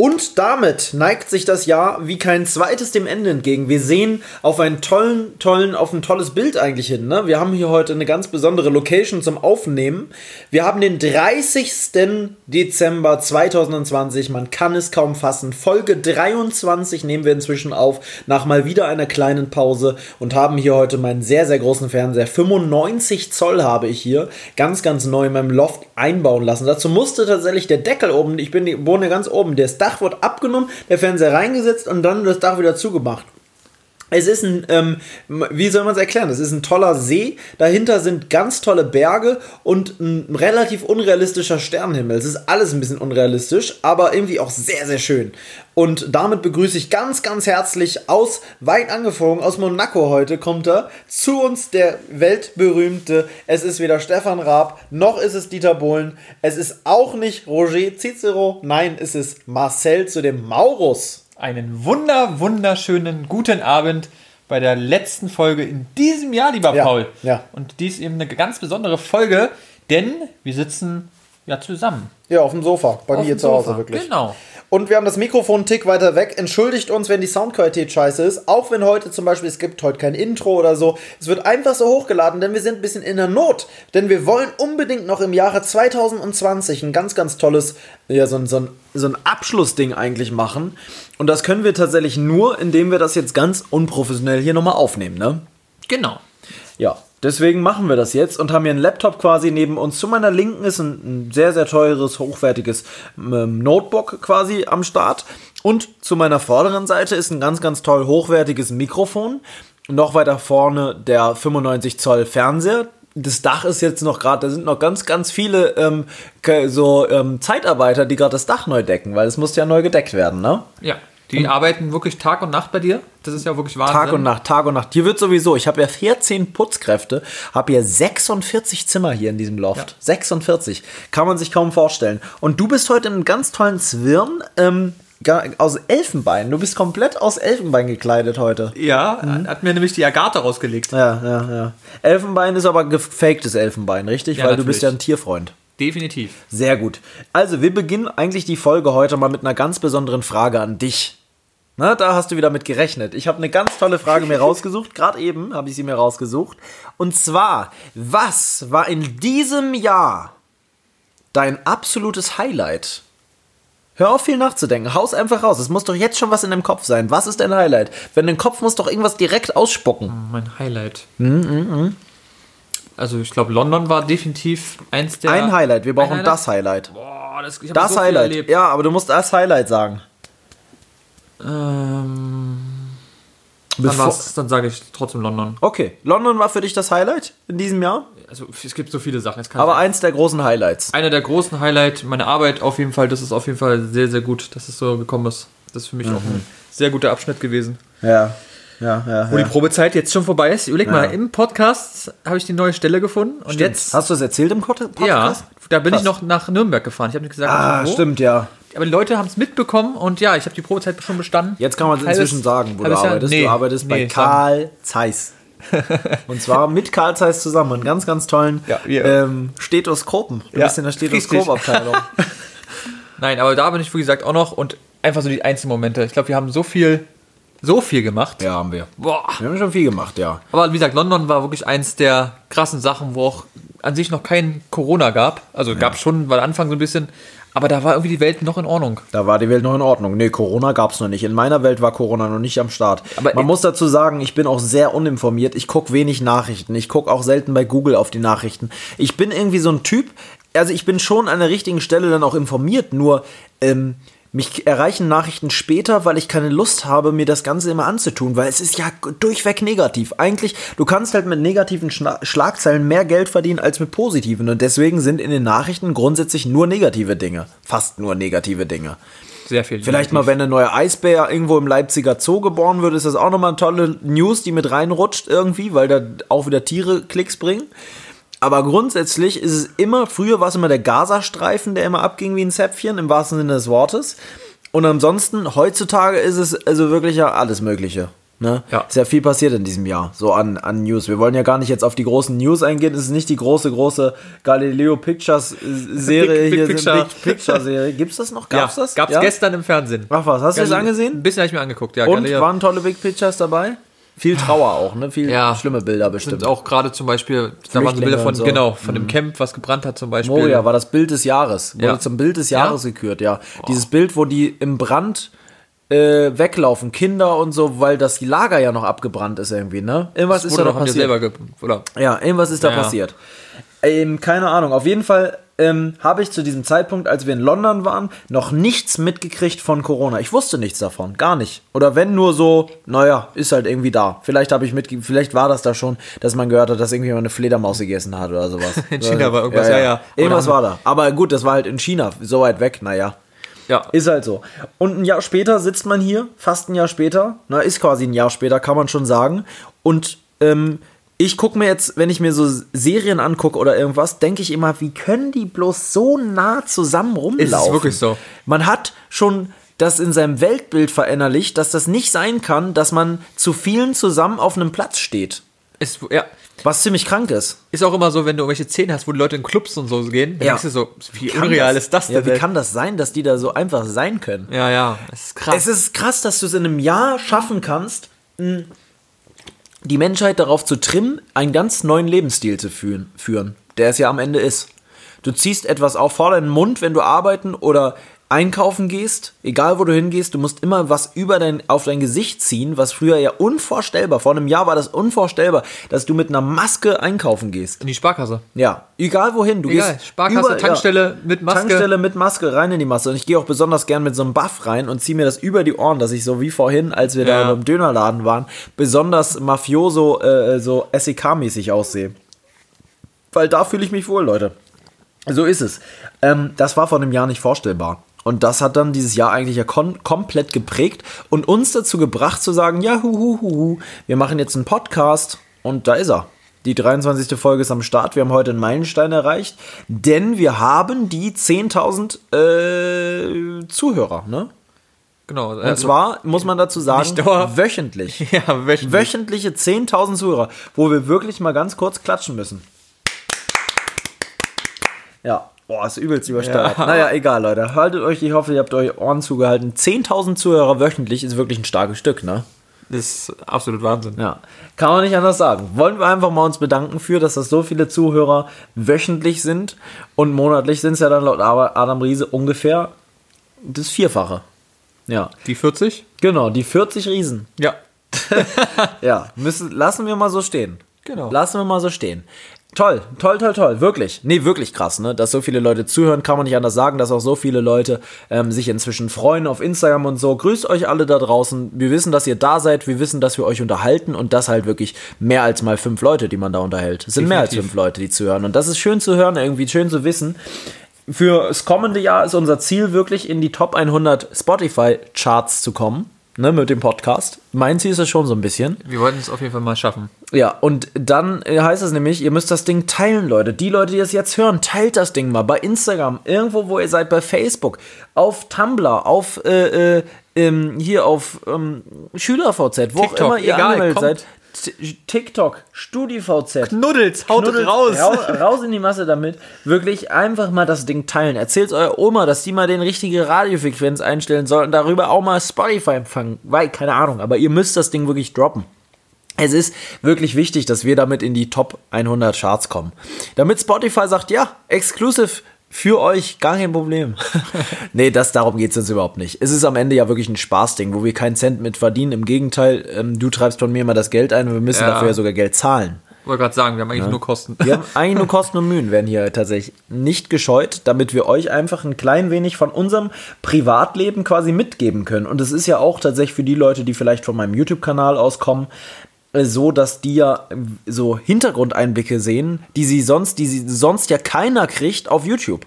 Und damit neigt sich das Jahr wie kein zweites dem Ende entgegen. Wir sehen auf einen tollen, tollen, auf ein tolles Bild eigentlich hin. Ne? Wir haben hier heute eine ganz besondere Location zum Aufnehmen. Wir haben den 30. Dezember 2020. Man kann es kaum fassen. Folge 23 nehmen wir inzwischen auf, nach mal wieder einer kleinen Pause und haben hier heute meinen sehr, sehr großen Fernseher. 95 Zoll habe ich hier. Ganz, ganz neu in meinem Loft einbauen lassen. Dazu musste tatsächlich der Deckel oben, ich bin, wohne ganz oben, der ist Dach wurde abgenommen, der Fernseher reingesetzt und dann das Dach wieder zugemacht. Es ist ein, ähm, wie soll man es erklären? Es ist ein toller See. Dahinter sind ganz tolle Berge und ein relativ unrealistischer Sternenhimmel. Es ist alles ein bisschen unrealistisch, aber irgendwie auch sehr, sehr schön. Und damit begrüße ich ganz, ganz herzlich aus weit angeflogen, aus Monaco heute kommt er zu uns, der weltberühmte. Es ist weder Stefan Raab, noch ist es Dieter Bohlen. Es ist auch nicht Roger Cicero. Nein, es ist Marcel zu dem Maurus einen wunder, wunderschönen guten Abend bei der letzten Folge in diesem Jahr, lieber Ja, Paul. ja. Und dies eben eine ganz besondere Folge, denn wir sitzen ja zusammen. Ja, auf dem Sofa, bei Auf mir zu Hause Sofa, wirklich. genau. Und wir haben das Mikrofon einen Tick weiter weg. Entschuldigt uns, wenn die Soundqualität scheiße ist. Auch wenn heute zum Beispiel, es gibt heute kein Intro oder so. Es wird einfach so hochgeladen, denn wir sind ein bisschen in der Not. Denn wir wollen unbedingt noch im Jahre 2020 ein ganz, ganz tolles, ja, so ein, so ein, so ein Abschlussding eigentlich machen. Und das können wir tatsächlich nur, indem wir das jetzt ganz unprofessionell hier nochmal aufnehmen, ne? Genau. Ja, deswegen machen wir das jetzt und haben hier einen Laptop quasi neben uns. Zu meiner Linken ist ein, ein sehr, sehr teures, hochwertiges ähm, Notebook quasi am Start. Und zu meiner vorderen Seite ist ein ganz, ganz toll hochwertiges Mikrofon. Noch weiter vorne der 95 Zoll Fernseher. Das Dach ist jetzt noch gerade, da sind noch ganz, ganz viele ähm, so ähm, Zeitarbeiter, die gerade das Dach neu decken, weil es muss ja neu gedeckt werden, ne? Ja. Die arbeiten wirklich Tag und Nacht bei dir. Das ist ja wirklich Wahnsinn. Tag und Nacht, Tag und Nacht. Hier wird sowieso, ich habe ja 14 Putzkräfte, habe ja 46 Zimmer hier in diesem Loft. Ja. 46. Kann man sich kaum vorstellen. Und du bist heute in einem ganz tollen Zwirn ähm, aus Elfenbein. Du bist komplett aus Elfenbein gekleidet heute. Ja, hat mir nämlich die Agatha rausgelegt. Ja, ja, ja. Elfenbein ist aber gefaktes Elfenbein, richtig? Ja, Weil du bist natürlich. ja ein Tierfreund. Definitiv. Sehr gut. Also, wir beginnen eigentlich die Folge heute mal mit einer ganz besonderen Frage an dich. Na, da hast du wieder mit gerechnet. Ich habe eine ganz tolle Frage mir rausgesucht. Gerade eben habe ich sie mir rausgesucht. Und zwar, was war in diesem Jahr dein absolutes Highlight? Hör auf, viel nachzudenken. Haus einfach raus. Es muss doch jetzt schon was in deinem Kopf sein. Was ist dein Highlight? Wenn dein Kopf muss doch irgendwas direkt ausspucken. Mein Highlight. Mhm, Also ich glaube, London war definitiv eins der... Ein Highlight. Wir brauchen Ein das Highlight. Boah, das, ich Das so Highlight. erlebt. Ja, aber du musst das Highlight sagen. Ähm, dann, Bevor- dann sage ich trotzdem London. Okay, London war für dich das Highlight in diesem Jahr, Also es gibt so viele Sachen. Aber eins der großen Highlights. einer der großen Highlights, meine Arbeit auf jeden Fall, das ist auf jeden Fall sehr, sehr gut, dass es so gekommen ist. Das ist für mich auch ein sehr guter Abschnitt gewesen. Ja, ja, ja. Wo die Probezeit jetzt schon vorbei ist. Überleg Ja. mal, im Podcast habe ich die neue Stelle gefunden und jetzt... Hast du es erzählt im Pod- Podcast? Ja, da bin Krass. ich noch nach Nürnberg gefahren. Ich habe nicht gesagt, Ah, wo. stimmt, ja. Aber die Leute haben es mitbekommen und ja, ich habe die Probezeit schon bestanden. Jetzt kann man es inzwischen sagen, wo du arbeitest. nee, du arbeitest bei nee, Karl Zeiss. Und zwar mit Karl Zeiss zusammen. Einen ganz, ganz tollen Ja, wir- ähm, Stethoskopen. Du Ja, bist in der. Stethoskopabteilung. Nein, aber da bin ich, wie gesagt, auch noch und einfach so die einzelnen Momente. Ich glaube, wir haben so viel, so viel gemacht. ja, haben wir. Boah. Wir haben schon viel gemacht, ja. Aber wie gesagt, London war wirklich eins der krassen Sachen, wo auch an sich noch kein Corona gab. Also gab schon, war Anfang so ein bisschen, aber da war irgendwie die Welt noch in Ordnung. Da war die Welt noch in Ordnung. Nee, Corona gab es noch nicht. In meiner Welt war Corona noch nicht am Start. Aber Man muss dazu sagen, ich bin auch sehr uninformiert. Ich gucke wenig Nachrichten. Ich gucke auch selten bei Google auf die Nachrichten. Ich bin irgendwie so ein Typ, also ich bin schon an der richtigen Stelle dann auch informiert, nur ähm, mich erreichen Nachrichten später, weil ich keine Lust habe, mir das Ganze immer anzutun, weil es ist ja durchweg negativ. Eigentlich, du kannst halt mit negativen Schna Schlagzeilen mehr Geld verdienen als mit positiven und deswegen sind in den Nachrichten grundsätzlich nur negative Dinge. Fast nur negative Dinge. Sehr viel. Vielleicht mal, wenn ein neuer Eisbär irgendwo im Leipziger Zoo geboren wird, ist das auch nochmal eine tolle News, die mit reinrutscht irgendwie, weil da auch wieder Tiere Klicks bringen. Aber grundsätzlich ist es immer, früher war es immer der Gazastreifen, der immer abging wie ein Zäpfchen, im wahrsten Sinne des Wortes. Und ansonsten, heutzutage ist es also wirklich ja alles Mögliche. Ne? Ja. Ist ja viel passiert in diesem Jahr, so an, an News. Wir wollen ja gar nicht jetzt auf die großen News eingehen. Es ist nicht die große, große Galileo Pictures äh, Serie Big- Big hier, Picture. Big Picture Serie. Gibt's das noch? Gab's ja, das? Gab's ja? gestern im Fernsehen. Ach was, hast du es Galileo- angesehen? Ein bisschen habe ich mir angeguckt, ja. Und Galileo. waren tolle Big Pictures dabei? Viel Trauer auch, ne? Viel Ja. schlimme Bilder bestimmt. Auch gerade zum Beispiel, da waren so Bilder von, so. Mhm. genau, von dem Camp, was gebrannt hat zum Beispiel. Moria war das Bild des Jahres. Wurde Ja. zum Bild des Ja? Jahres gekürt, ja. Dieses Bild, wo die im Brand äh, weglaufen, Kinder und so, weil das Lager ja noch abgebrannt ist irgendwie, ne? Irgendwas ist da noch passiert. Ja, irgendwas ist da Ja, ja. passiert. Ähm, keine Ahnung. Auf jeden Fall ähm, habe ich zu diesem Zeitpunkt, als wir in London waren, noch nichts mitgekriegt von Corona. Ich wusste nichts davon, gar nicht. Oder wenn nur so, naja, ist halt irgendwie da. Vielleicht habe ich mit, vielleicht war das da schon, dass man gehört hat, dass irgendwie mal eine Fledermaus gegessen hat oder sowas. In China war irgendwas, ja, ja. Irgendwas Oder- war da. Aber gut, das war halt in China, so weit weg, naja. Ja. Ist halt so. Und ein Jahr später sitzt man hier, fast ein Jahr später, na, ist quasi ein Jahr später, kann man schon sagen. Und ähm, ich gucke mir jetzt, wenn ich mir so Serien angucke oder irgendwas, denke ich immer, wie können die bloß so nah zusammen rumlaufen? wirklich so. Man hat schon das in seinem Weltbild verinnerlicht, dass das nicht sein kann, dass man zu vielen zusammen auf einem Platz steht. Ist, ja. Was ziemlich krank ist. Ist auch immer so, wenn du irgendwelche Szenen hast, wo die Leute in Clubs und so gehen, dann Ja. denkst du so, wie Kann unreal ist das denn? Ja, wie kann das sein, dass die da so einfach sein können? ja, ja, das ist krass. Es ist krass, dass du es in einem Jahr schaffen kannst, mh, die Menschheit darauf zu trimmen, einen ganz neuen Lebensstil zu führen, führen, der es ja am Ende ist. Du ziehst etwas auf vor deinen Mund, wenn du arbeiten oder einkaufen gehst, egal wo du hingehst, du musst immer was über dein, auf dein Gesicht ziehen, was früher ja unvorstellbar, vor einem Jahr war das unvorstellbar, dass du mit einer Maske einkaufen gehst. in die Sparkasse. Ja, egal wohin. Du Egal, gehst Sparkasse, Tankstelle mit Maske. Tankstelle mit Maske rein in die Maske. Und ich gehe auch besonders gern mit so einem Buff rein und ziehe mir das über die Ohren, dass ich so wie vorhin, als wir da Ja. beim Dönerladen waren, besonders mafioso, äh, so SEK-mäßig aussehe. Weil da fühle ich mich wohl, Leute. So ist es. Ähm, das war vor einem Jahr nicht vorstellbar. Und das hat dann dieses Jahr eigentlich ja komplett geprägt und uns dazu gebracht zu sagen, ja, hu, hu, hu, hu, wir machen jetzt einen Podcast und da ist er. Die 23. Folge ist am Start. Wir haben heute einen Meilenstein erreicht, denn wir haben die 10.000 äh, Zuhörer. Ne? Genau. Und zwar muss man dazu sagen, wöchentlich. ja, wöchentlich. Wöchentliche 10.000 Zuhörer, wo wir wirklich mal ganz kurz klatschen müssen. Ja, boah, ist übelst übersteuert. Ja. Naja, egal, Leute. Haltet euch, ich hoffe, ihr habt euch Ohren zugehalten. 10.000 Zuhörer wöchentlich ist wirklich ein starkes Stück, ne? Das ist absolut Wahnsinn. Ja, kann man nicht anders sagen. Wollen wir einfach mal uns bedanken für, dass das so viele Zuhörer wöchentlich sind und monatlich sind es ja dann laut Adam Riese ungefähr das Vierfache. Ja, Die 40? genau, die 40 Riesen. Ja. Ja, müssen, lassen wir mal so stehen. Genau. Lassen wir mal so stehen. Toll, toll, toll, toll, wirklich. Nee, wirklich krass, ne? Dass so viele Leute zuhören, kann man nicht anders sagen, dass auch so viele Leute ähm, sich inzwischen freuen auf Instagram und so. Grüßt euch alle da draußen. Wir wissen, dass ihr da seid. Wir wissen, dass wir euch unterhalten und das halt wirklich mehr als mal fünf Leute, die man da unterhält. Es sind mehr als Definitiv. fünf Leute, die zuhören. Und das ist schön zu hören, irgendwie schön zu wissen. Für das kommende Jahr ist unser Ziel wirklich in die Top 100 Spotify-Charts zu kommen, ne, mit dem Podcast. Mein Ziel ist es schon so ein bisschen. Wir wollten es auf jeden Fall mal schaffen. Ja, und dann äh, heißt es nämlich, ihr müsst das Ding teilen, Leute. Die Leute, die das jetzt hören, teilt das Ding mal bei Instagram, irgendwo, wo ihr seid, bei Facebook, auf Tumblr, auf äh, äh, ähm, hier auf ähm, SchülerVZ, wo auch TikTok, immer ihr egal, angemeldet kommt. seid. TikTok, StudiVZ. Knuddels, haut Knuddels, raus. Raus, raus in die Masse damit. Wirklich einfach mal das Ding teilen. Erzählt eurer Oma, dass die mal den richtige Radiofrequenz einstellen soll und darüber auch mal Spotify empfangen. Weil, keine Ahnung, aber ihr müsst das Ding wirklich droppen. Es ist wirklich wichtig, dass wir damit in die Top 100 Charts kommen. Damit Spotify sagt, ja, exclusive für euch, gar kein Problem. nee, das, darum geht es uns überhaupt nicht. Es ist am Ende ja wirklich ein Spaßding, wo wir keinen Cent mit verdienen. Im Gegenteil, ähm, du treibst von mir mal das Geld ein und wir müssen Ja. dafür ja sogar Geld zahlen. Wollte gerade sagen, wir haben eigentlich nur Kosten. Wir haben eigentlich nur Kosten und Mühen werden hier tatsächlich nicht gescheut, damit wir euch einfach ein klein wenig von unserem Privatleben quasi mitgeben können. Und es ist ja auch tatsächlich für die Leute, die vielleicht von meinem YouTube-Kanal auskommen, so, dass die ja äh, so Hintergrundeinblicke sehen, die sie sonst, die sie sonst ja keiner kriegt auf YouTube.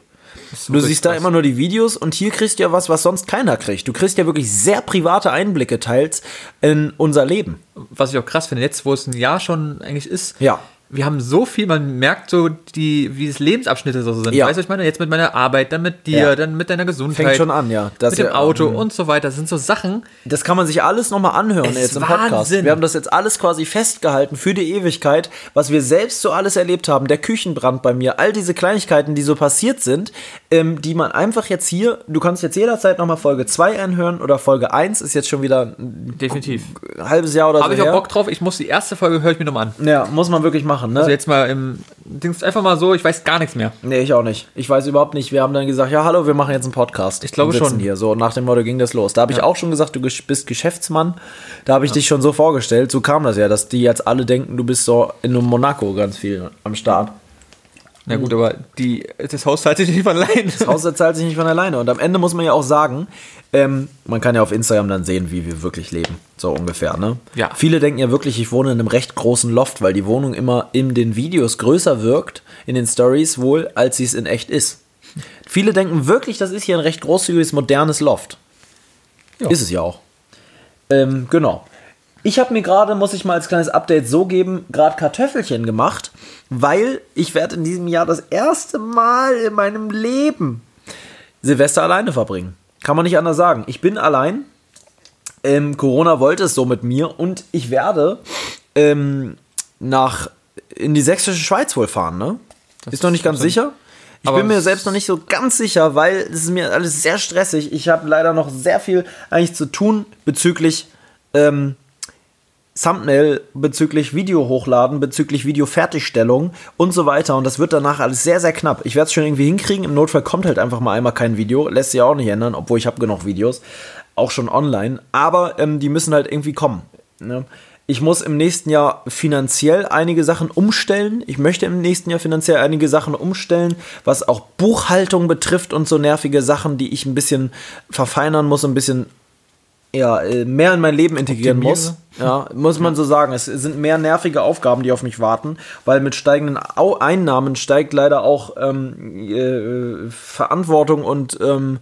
Du siehst da immer nur die Videos und hier kriegst du ja was, was sonst keiner kriegt. Du kriegst ja wirklich sehr private Einblicke teils in unser Leben. Was ich auch krass finde, jetzt, wo es ein Jahr schon eigentlich ist, Ja. Wir haben so viel, man merkt so, die, wie es Lebensabschnitte so sind. Ja. Weißt du, ich meine? Jetzt mit meiner Arbeit, dann mit dir, Ja. dann mit deiner Gesundheit. Fängt schon an, ja. Das mit dem ja, Auto ähm, und so weiter. Das sind so Sachen. Das kann man sich alles nochmal anhören Es jetzt im Podcast. Wahnsinn. Wir haben das jetzt alles quasi festgehalten für die Ewigkeit, was wir selbst so alles erlebt haben. Der Küchenbrand bei mir, all diese Kleinigkeiten, die so passiert sind, ähm, die man einfach jetzt hier, du kannst jetzt jederzeit nochmal Folge 2 anhören oder Folge 1, ist jetzt schon wieder ein Definitiv. halbes Jahr oder so Habe ich auch her. Bock drauf. Ich muss die erste Folge, höre ich mir nochmal an. Ja, muss man wirklich machen, ne? Also jetzt mal im Dings einfach mal so, ich weiß gar nichts mehr. Nee, ich auch nicht. Ich weiß überhaupt nicht. Wir haben dann gesagt, ja, hallo, wir machen jetzt einen Podcast. Ich glaube schon. Hier. So, nach dem Motto ging das los. Da habe ich auch schon gesagt, du bist Geschäftsmann. Da habe ich dich schon so vorgestellt. So kam das ja, dass die jetzt alle denken, du bist so in Monaco ganz viel am Start. Na gut, aber die, das Haus zahlt sich nicht von allein. Das Haus zahlt sich nicht von alleine. Und am Ende muss man ja auch sagen, ähm, man kann ja auf Instagram dann sehen, wie wir wirklich leben. So ungefähr, ne? Ja. Viele denken ja wirklich, ich wohne in einem recht großen Loft, weil die Wohnung immer in den Videos größer wirkt, in den Stories wohl, als sie es in echt ist. Viele denken wirklich, das ist hier ein recht großzügiges, modernes Loft. Ja. Ist es ja auch. Ähm, genau. Ich habe mir gerade, muss ich mal als kleines Update so geben, gerade Kartoffelchen gemacht, weil ich werde in diesem Jahr das erste Mal in meinem Leben Silvester alleine verbringen. Kann man nicht anders sagen. Ich bin allein. Ähm, Corona wollte es so mit mir und ich werde ähm, nach in die sächsische Schweiz wohl fahren, ne? Das ist noch nicht ganz sicher. Ich bin mir selbst noch nicht so ganz sicher, weil es ist mir alles sehr stressig. Ich habe leider noch sehr viel eigentlich zu tun bezüglich ähm, Thumbnail, bezüglich Video hochladen, bezüglich Video-Fertigstellung und so weiter. Und das wird danach alles sehr, sehr knapp. Ich werde es schon irgendwie hinkriegen. Im Notfall kommt halt einfach mal einmal kein Video. Lässt sich auch nicht ändern, obwohl ich habe genug Videos. Auch schon online. Aber ähm, die müssen halt irgendwie kommen. Ne? Ich muss im nächsten Jahr finanziell einige Sachen umstellen. Ich möchte im nächsten Jahr finanziell einige Sachen umstellen, was auch Buchhaltung betrifft und so nervige Sachen, die ich ein bisschen verfeinern muss, ein bisschen ja, äh, mehr in mein Leben integrieren muss. Ja, muss man so sagen. Es sind mehr nervige Aufgaben, die auf mich warten, weil mit steigenden Au Einnahmen steigt leider auch ähm, äh, Verantwortung und ähm,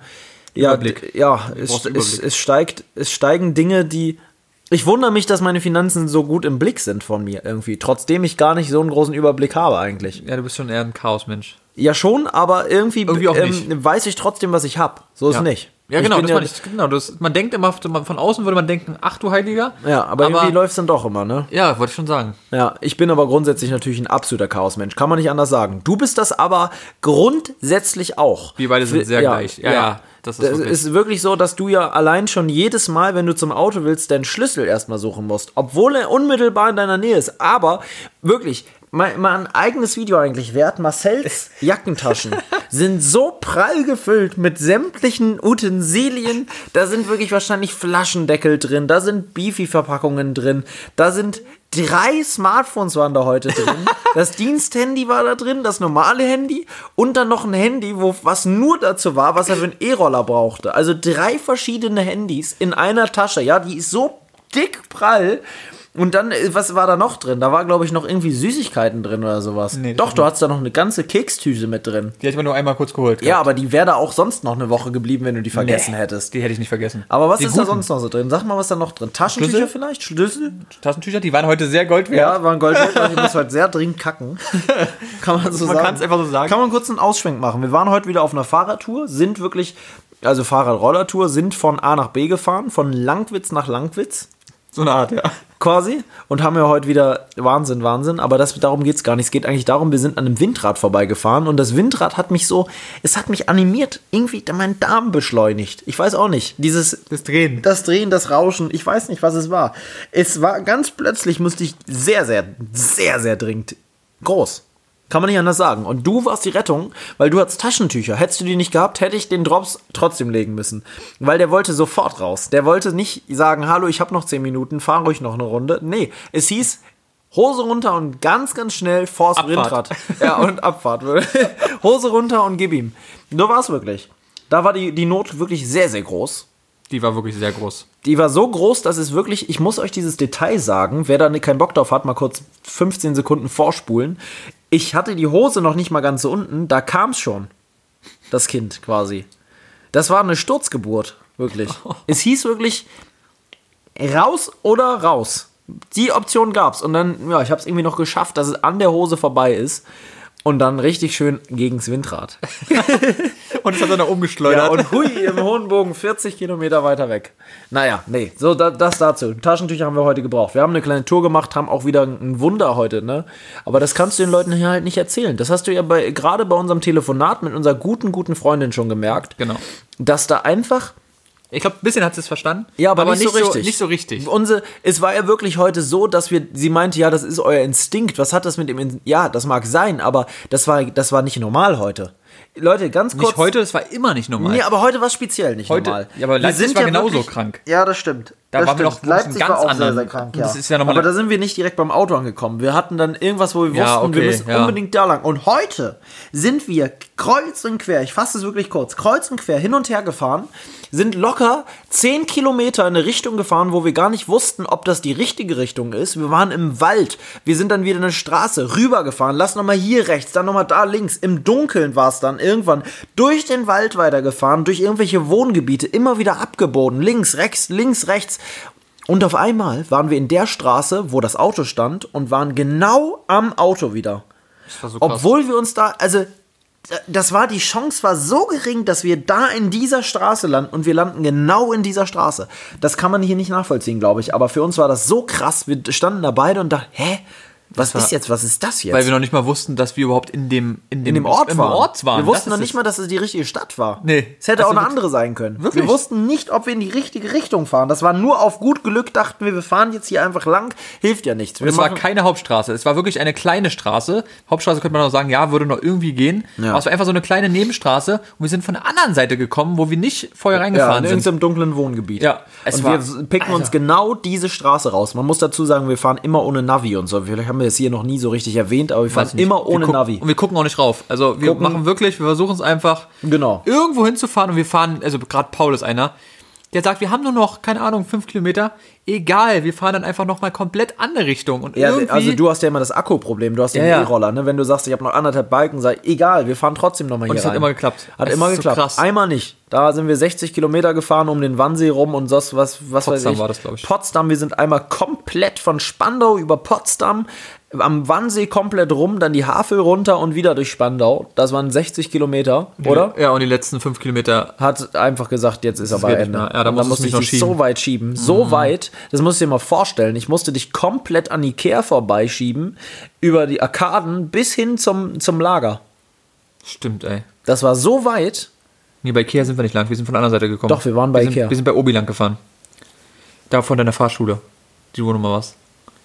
ja, ja, es, es, es steigt, es steigen Dinge, die ich wundere mich, dass meine Finanzen so gut im Blick sind von mir irgendwie, trotzdem ich gar nicht so einen großen Überblick habe eigentlich. Ja, du bist schon eher ein Chaosmensch. Ja schon, aber irgendwie, Irgendwie ähm, weiß ich trotzdem, was ich habe. So ist ja. nicht. Ja, genau, das meine ich. Genau, das, man denkt immer, von außen würde man denken, ach du Heiliger. Ja, aber, irgendwie läuft es dann doch immer, ne? Ja, wollte ich schon sagen. Ja, ich bin aber grundsätzlich natürlich ein absoluter Chaosmensch. Kann man nicht anders sagen. Du bist das aber grundsätzlich auch. Wir beide sind sehr ja, gleich. Ja, ja, das ist Das wirklich- ist wirklich so, dass du ja allein schon jedes Mal, wenn du zum Auto willst, deinen Schlüssel erstmal suchen musst. Obwohl er unmittelbar in deiner Nähe ist. Aber wirklich, mal, mal ein eigenes Video eigentlich wert. Marcells Jackentaschen sind so prall gefüllt mit sämtlichen Utensilien. Da sind wirklich wahrscheinlich Flaschendeckel drin. Da sind Beefy-Verpackungen drin. Da sind drei Smartphones waren da heute drin. Das Diensthandy war da drin, das normale Handy und dann noch ein Handy, wo was nur dazu war, was er für einen E-Roller brauchte. Also drei verschiedene Handys in einer Tasche. Ja, die ist so dick prall. Und dann, äh, was war da noch drin? Da war, glaube ich, noch irgendwie Süßigkeiten drin oder sowas. Nee, Doch, du hattest da noch eine ganze Kekstüte mit drin. Die hätte man nur einmal kurz geholt. Ja, aber die wäre da auch sonst noch eine Woche geblieben, wenn du die vergessen hättest. Die hätte ich nicht vergessen. Aber was die ist da guten sonst noch so drin? Sag mal, was da noch drin? Taschentücher Schlüssel? vielleicht? Schlüssel? Taschentücher, die waren heute sehr Gold wert. Ja, war ein Goldwert, ich muss halt sehr dringend kacken. Kann man so Man sagen. kann's einfach so sagen. Kann man kurz einen Ausschwenk machen. Wir waren heute wieder auf einer Fahrradtour, sind wirklich, also Fahrrad-Rollertour, sind von A nach B gefahren, von Langwitz nach Langwitz So eine Art, ja. quasi und haben ja heute wieder Wahnsinn, Wahnsinn, aber das, darum geht es gar nicht. Es geht eigentlich darum, wir sind an einem Windrad vorbeigefahren und das Windrad hat mich so, es hat mich animiert, irgendwie meinen Darm beschleunigt. Ich weiß auch nicht. Dieses Das Drehen. das Drehen, das Rauschen, ich weiß nicht, was es war. Es war ganz plötzlich, musste ich sehr, sehr, sehr, sehr dringend groß. Kann man nicht anders sagen. Und du warst die Rettung, weil du hattest Taschentücher. Hättest du die nicht gehabt, hätte ich den Drops trotzdem legen müssen. Weil der wollte sofort raus. Der wollte nicht sagen, hallo, ich habe noch 10 Minuten, fahr ruhig noch eine Runde. Nee, es hieß, Hose runter und ganz, ganz schnell vors Abfahrt. Windrad. Ja, und Abfahrt. Hose runter und gib ihm. Nur war es wirklich. Da war die, die Not wirklich sehr, sehr groß. Die war wirklich sehr groß. Die war so groß, dass es wirklich, ich muss euch dieses Detail sagen, wer da keinen Bock drauf hat, mal kurz 15 Sekunden vorspulen. Ich hatte die Hose noch nicht mal ganz so unten, da kam es schon. Das Kind quasi. Das war eine Sturzgeburt, wirklich. Es hieß wirklich raus oder raus. Die Option gab's. Und dann, ja, ich habe es irgendwie noch geschafft, dass es an der Hose vorbei ist. Und dann richtig schön gegens Windrad. Und es hat dann nach oben Ja, und hui, im hohen Bogen 40 Kilometer weiter weg. Naja, nee, so da, das dazu. Taschentücher haben wir heute gebraucht. Wir haben eine kleine Tour gemacht, haben auch wieder ein Wunder heute, ne? Aber das kannst du den Leuten hier halt nicht erzählen. Das hast du ja bei, gerade bei unserem Telefonat mit unserer guten, guten Freundin schon gemerkt. Genau. Dass da einfach Ich glaube, ein bisschen hat sie es verstanden. Ja, aber, nicht, so richtig. nicht so richtig. Unsere, es war ja wirklich heute so, dass wir, sie meinte, ja, das ist euer Instinkt. Was hat das mit dem, In ja, das mag sein, aber das war, das war nicht normal heute. Leute, ganz kurz. Nicht heute, das war immer nicht normal. Nee, aber heute war es speziell nicht Heute- normal. ja, aber Wir Leipzig sind war ja genauso wirklich- krank. Ja, das stimmt. Da das waren wir stimmt. noch Leipzig einen ganz war auch sehr, anderen- sehr krank, ja. das ist ja nochmal aber da sind wir nicht direkt beim Auto angekommen. Wir hatten dann irgendwas, wo wir Ja, wussten, wir okay, müssen ja. unbedingt da lang. Und heute sind wir kreuz und quer, ich fasse es wirklich kurz, kreuz und quer hin und her gefahren, sind locker 10 Kilometer in eine Richtung gefahren, wo wir gar nicht wussten, ob das die richtige Richtung ist. Wir waren im Wald. Wir sind dann wieder eine Straße rübergefahren. Lass nochmal hier rechts, dann nochmal da links. Im Dunkeln war es dann irgendwann durch den Wald weitergefahren, durch irgendwelche Wohngebiete, immer wieder abgebogen. Links, rechts, links, rechts. Und auf einmal waren wir in der Straße, wo das Auto stand, und waren genau am Auto wieder. So. Obwohl wir uns da, also das war, die Chance war so gering, dass wir da in dieser Straße landen und wir landen genau in dieser Straße. Das kann man hier nicht nachvollziehen, glaube ich. Aber für uns war das so krass. Wir standen da beide und dachten, hä? Was war- ist jetzt? Was ist das jetzt? Weil wir noch nicht mal wussten, dass wir überhaupt in dem, in dem, in dem Ort im waren. Ort waren. Wir wussten noch nicht mal, dass es die richtige Stadt war. Nee. Es hätte Also auch eine andere sein können. Wirklich? Wir wussten nicht, ob wir in die richtige Richtung fahren. Das war nur auf gut Glück, dachten wir, wir fahren jetzt hier einfach lang. Hilft ja nichts. Und es war keine Hauptstraße. Es war wirklich eine kleine Straße. Hauptstraße könnte man noch sagen, ja, würde noch irgendwie gehen. Ja. Aber es war einfach so eine kleine Nebenstraße. Und wir sind von der anderen Seite gekommen, wo wir nicht vorher ja, reingefahren in sind. irgendeinem dunklen Wohngebiet. Ja, es und war- wir picken uns genau diese Straße raus. Man muss dazu sagen, wir fahren immer ohne Navi und so. Vielleicht haben wir es hier noch nie so richtig erwähnt, aber wir fahren Weiß immer Wir ohne gucken- Navi. Und wir gucken auch nicht rauf. Also wir Gucken- machen wirklich, wir versuchen es einfach Genau. irgendwo hinzufahren und wir fahren, also gerade Paul ist einer, der sagt, wir haben nur noch, keine Ahnung, fünf Kilometer. Egal, wir fahren dann einfach nochmal komplett andere Richtung. Und Ja, also du hast ja immer das Akkuproblem, du hast den Ja. E-Roller, ne? Wenn du sagst, ich habe noch anderthalb Balken, sag egal, wir fahren trotzdem nochmal hier es hat immer geklappt. Hat Es immer ist so geklappt. krass. Einmal nicht. Da sind wir 60 Kilometer gefahren um den Wannsee rum und das, was, was weiß Potsdam ich. war das, glaub ich. Potsdam, wir sind einmal komplett von Spandau über Potsdam am Wannsee komplett rum, dann die Havel runter und wieder durch Spandau. Das waren 60 Kilometer, oder? Ja, und die letzten fünf Kilometer. hat einfach gesagt, jetzt ist aber geht nicht Ende. Ja, da musste ich dich. Mhm. so weit schieben, so weit, das musst du dir mal vorstellen. Ich musste dich komplett an Ikea vorbeischieben, über die Arkaden bis hin zum, zum Lager. Stimmt, ey. Das war so weit. Nee, bei Ikea sind wir nicht lang, wir sind von der anderen Seite gekommen. Doch, wir waren bei wir Ikea. Wir sind bei Obi lang gefahren. Da von deiner Fahrschule. Die wo nochmal was.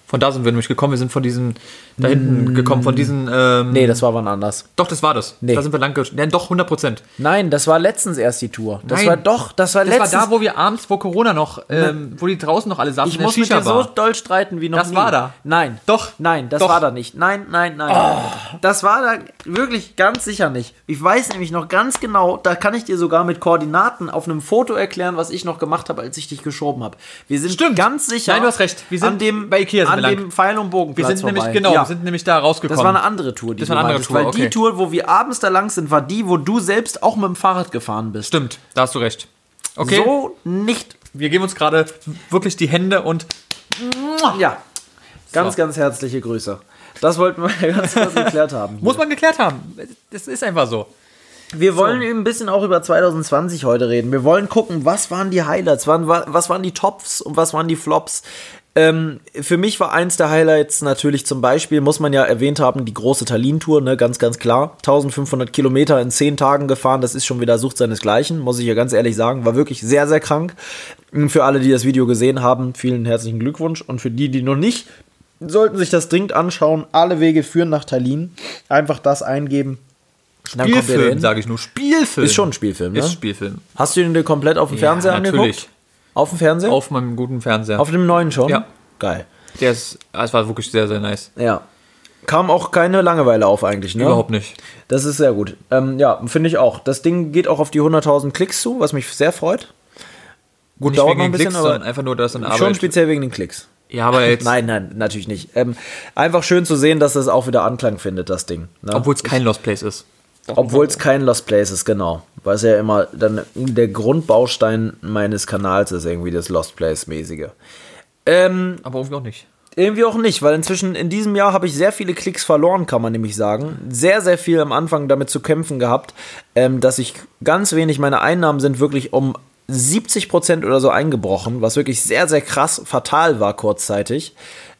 Von da sind wir nämlich gekommen, wir sind von diesen, da hinten gekommen, von diesen, ähm, Mm. Nee, das war wann anders. Doch, das war das. Nee. Da sind wir lang Nein, doch, 100 Prozent. Nein, das war letztens erst die Tour. Das Nein. war doch, das war Das letztens. war da, wo wir abends, wo Corona noch, ähm, wo die draußen noch alle saßen, ich muss mit dir so doll streiten wie noch Das nie. war da. Nein. Doch. Nein, das Doch. war da nicht. Nein, nein, nein. Das war da wirklich ganz sicher nicht. Ich weiß nämlich noch ganz genau, da kann ich dir sogar mit Koordinaten auf einem Foto erklären, was ich noch gemacht habe, als ich dich geschoben habe. Wir sind Stimmt. ganz sicher. Nein, du hast recht. Wir sind an dem, bei Ikea an wir lang. dem Pfeil- und Bogenplatz Wir sind nämlich, vorbei. genau, Ja. wir sind nämlich da rausgekommen. Das war eine andere Tour, die Das war eine andere meintest, Tour, Weil okay. die Tour, wo wir abends da lang sind, war die, wo du selbst auch mit dem Fahrrad gefahren bist. Stimmt, da hast du recht. Okay, So nicht. wir geben uns gerade wirklich die Hände und Ja. Ganz, So. ganz herzliche Grüße. Das wollten wir ganz kurz geklärt haben. muss man geklärt haben. Das ist einfach so. Wir wollen ein bisschen auch über 2020 heute reden. Wir wollen gucken, was waren die Highlights, was waren die Tops und was waren die Flops. Ähm, für mich war eins der Highlights natürlich zum Beispiel, muss man ja erwähnt haben, die große Tallinn-Tour, ne, ganz, ganz klar. 1500 Kilometer in 10 Tagen gefahren, das ist schon wieder Sucht seinesgleichen, muss ich ja ganz ehrlich sagen. War wirklich sehr, sehr krank. Für alle, die das Video gesehen haben, vielen herzlichen Glückwunsch. Und für die, die noch nicht, sollten sich das dringend anschauen. Alle Wege führen nach Tallinn. Einfach das eingeben. Spielfilm, sage ich nur. Spielfilm. Ist schon ein Spielfilm, ne? Ist Spielfilm. Hast du den dir komplett auf dem Fernseher natürlich. angeguckt? Auf dem Fernseher? Auf meinem guten Fernseher. Auf dem neuen schon? Ja. Geil. Der ist, ah, es war wirklich sehr, sehr nice. Ja. Kam auch keine Langeweile auf eigentlich, ne? Überhaupt nicht. Das ist sehr gut. Ähm, ja, finde ich auch. Das Ding geht auch auf die 100.000 Klicks zu, was mich sehr freut. Gut, Nicht dauert wegen noch ein den bisschen, Klicks, aber einfach nur, eine schon Arbeit. speziell wegen den Klicks. Ja, aber jetzt, Nein, nein, natürlich nicht. Ähm, einfach schön zu sehen, dass das auch wieder Anklang findet, das Ding. Ne? obwohl es kein Lost Place ist. Obwohl es kein Lost Place ist, genau. Weil es ja immer dann der Grundbaustein meines Kanals ist, irgendwie das Lost Place-mäßige. Ähm, Aber irgendwie auch nicht. irgendwie auch nicht, weil inzwischen in diesem Jahr habe ich sehr viele Klicks verloren, kann man nämlich sagen. Sehr, sehr viel am Anfang damit zu kämpfen gehabt, ähm, dass ich ganz wenig, meine Einnahmen sind wirklich um 70 Prozent oder so eingebrochen, was wirklich sehr, sehr krass fatal war kurzzeitig.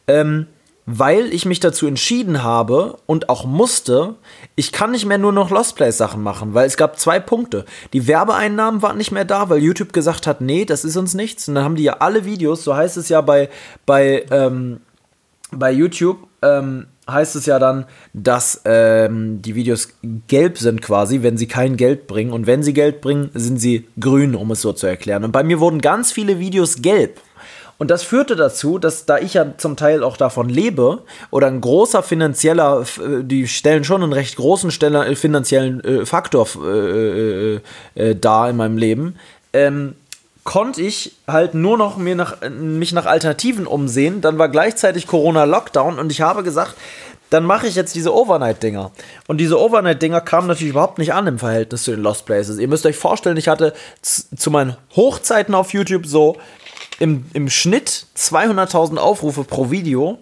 Ähm, weil ich mich dazu entschieden habe und auch musste, ich kann nicht mehr nur noch Lost Place Sachen machen, weil es gab zwei Punkte. Die Werbeeinnahmen waren nicht mehr da, weil YouTube gesagt hat, nee, das ist uns nichts. Und dann haben die ja alle Videos, so heißt es ja bei, bei, ähm, bei YouTube, ähm, heißt es ja dann, dass ähm, die Videos gelb sind quasi, wenn sie kein Geld bringen. Und wenn sie Geld bringen, sind sie grün, um es so zu erklären. Und bei mir wurden ganz viele Videos gelb. Und das führte dazu, dass da ich ja zum Teil auch davon lebe oder ein großer finanzieller, äh, die stellen schon einen recht großen äh, finanziellen äh, Faktor dar in meinem Leben, ähm, konnte ich halt nur noch mir nach, mich nach Alternativen umsehen. Dann war gleichzeitig Corona-Lockdown und ich habe gesagt, dann mache ich jetzt diese Overnight-Dinger. Und diese Overnight-Dinger kamen natürlich überhaupt nicht an im Verhältnis zu den Lost Places. Ihr müsst euch vorstellen, ich hatte zu meinen Hochzeiten auf YouTube so im, im Schnitt 200.000 Aufrufe pro Video.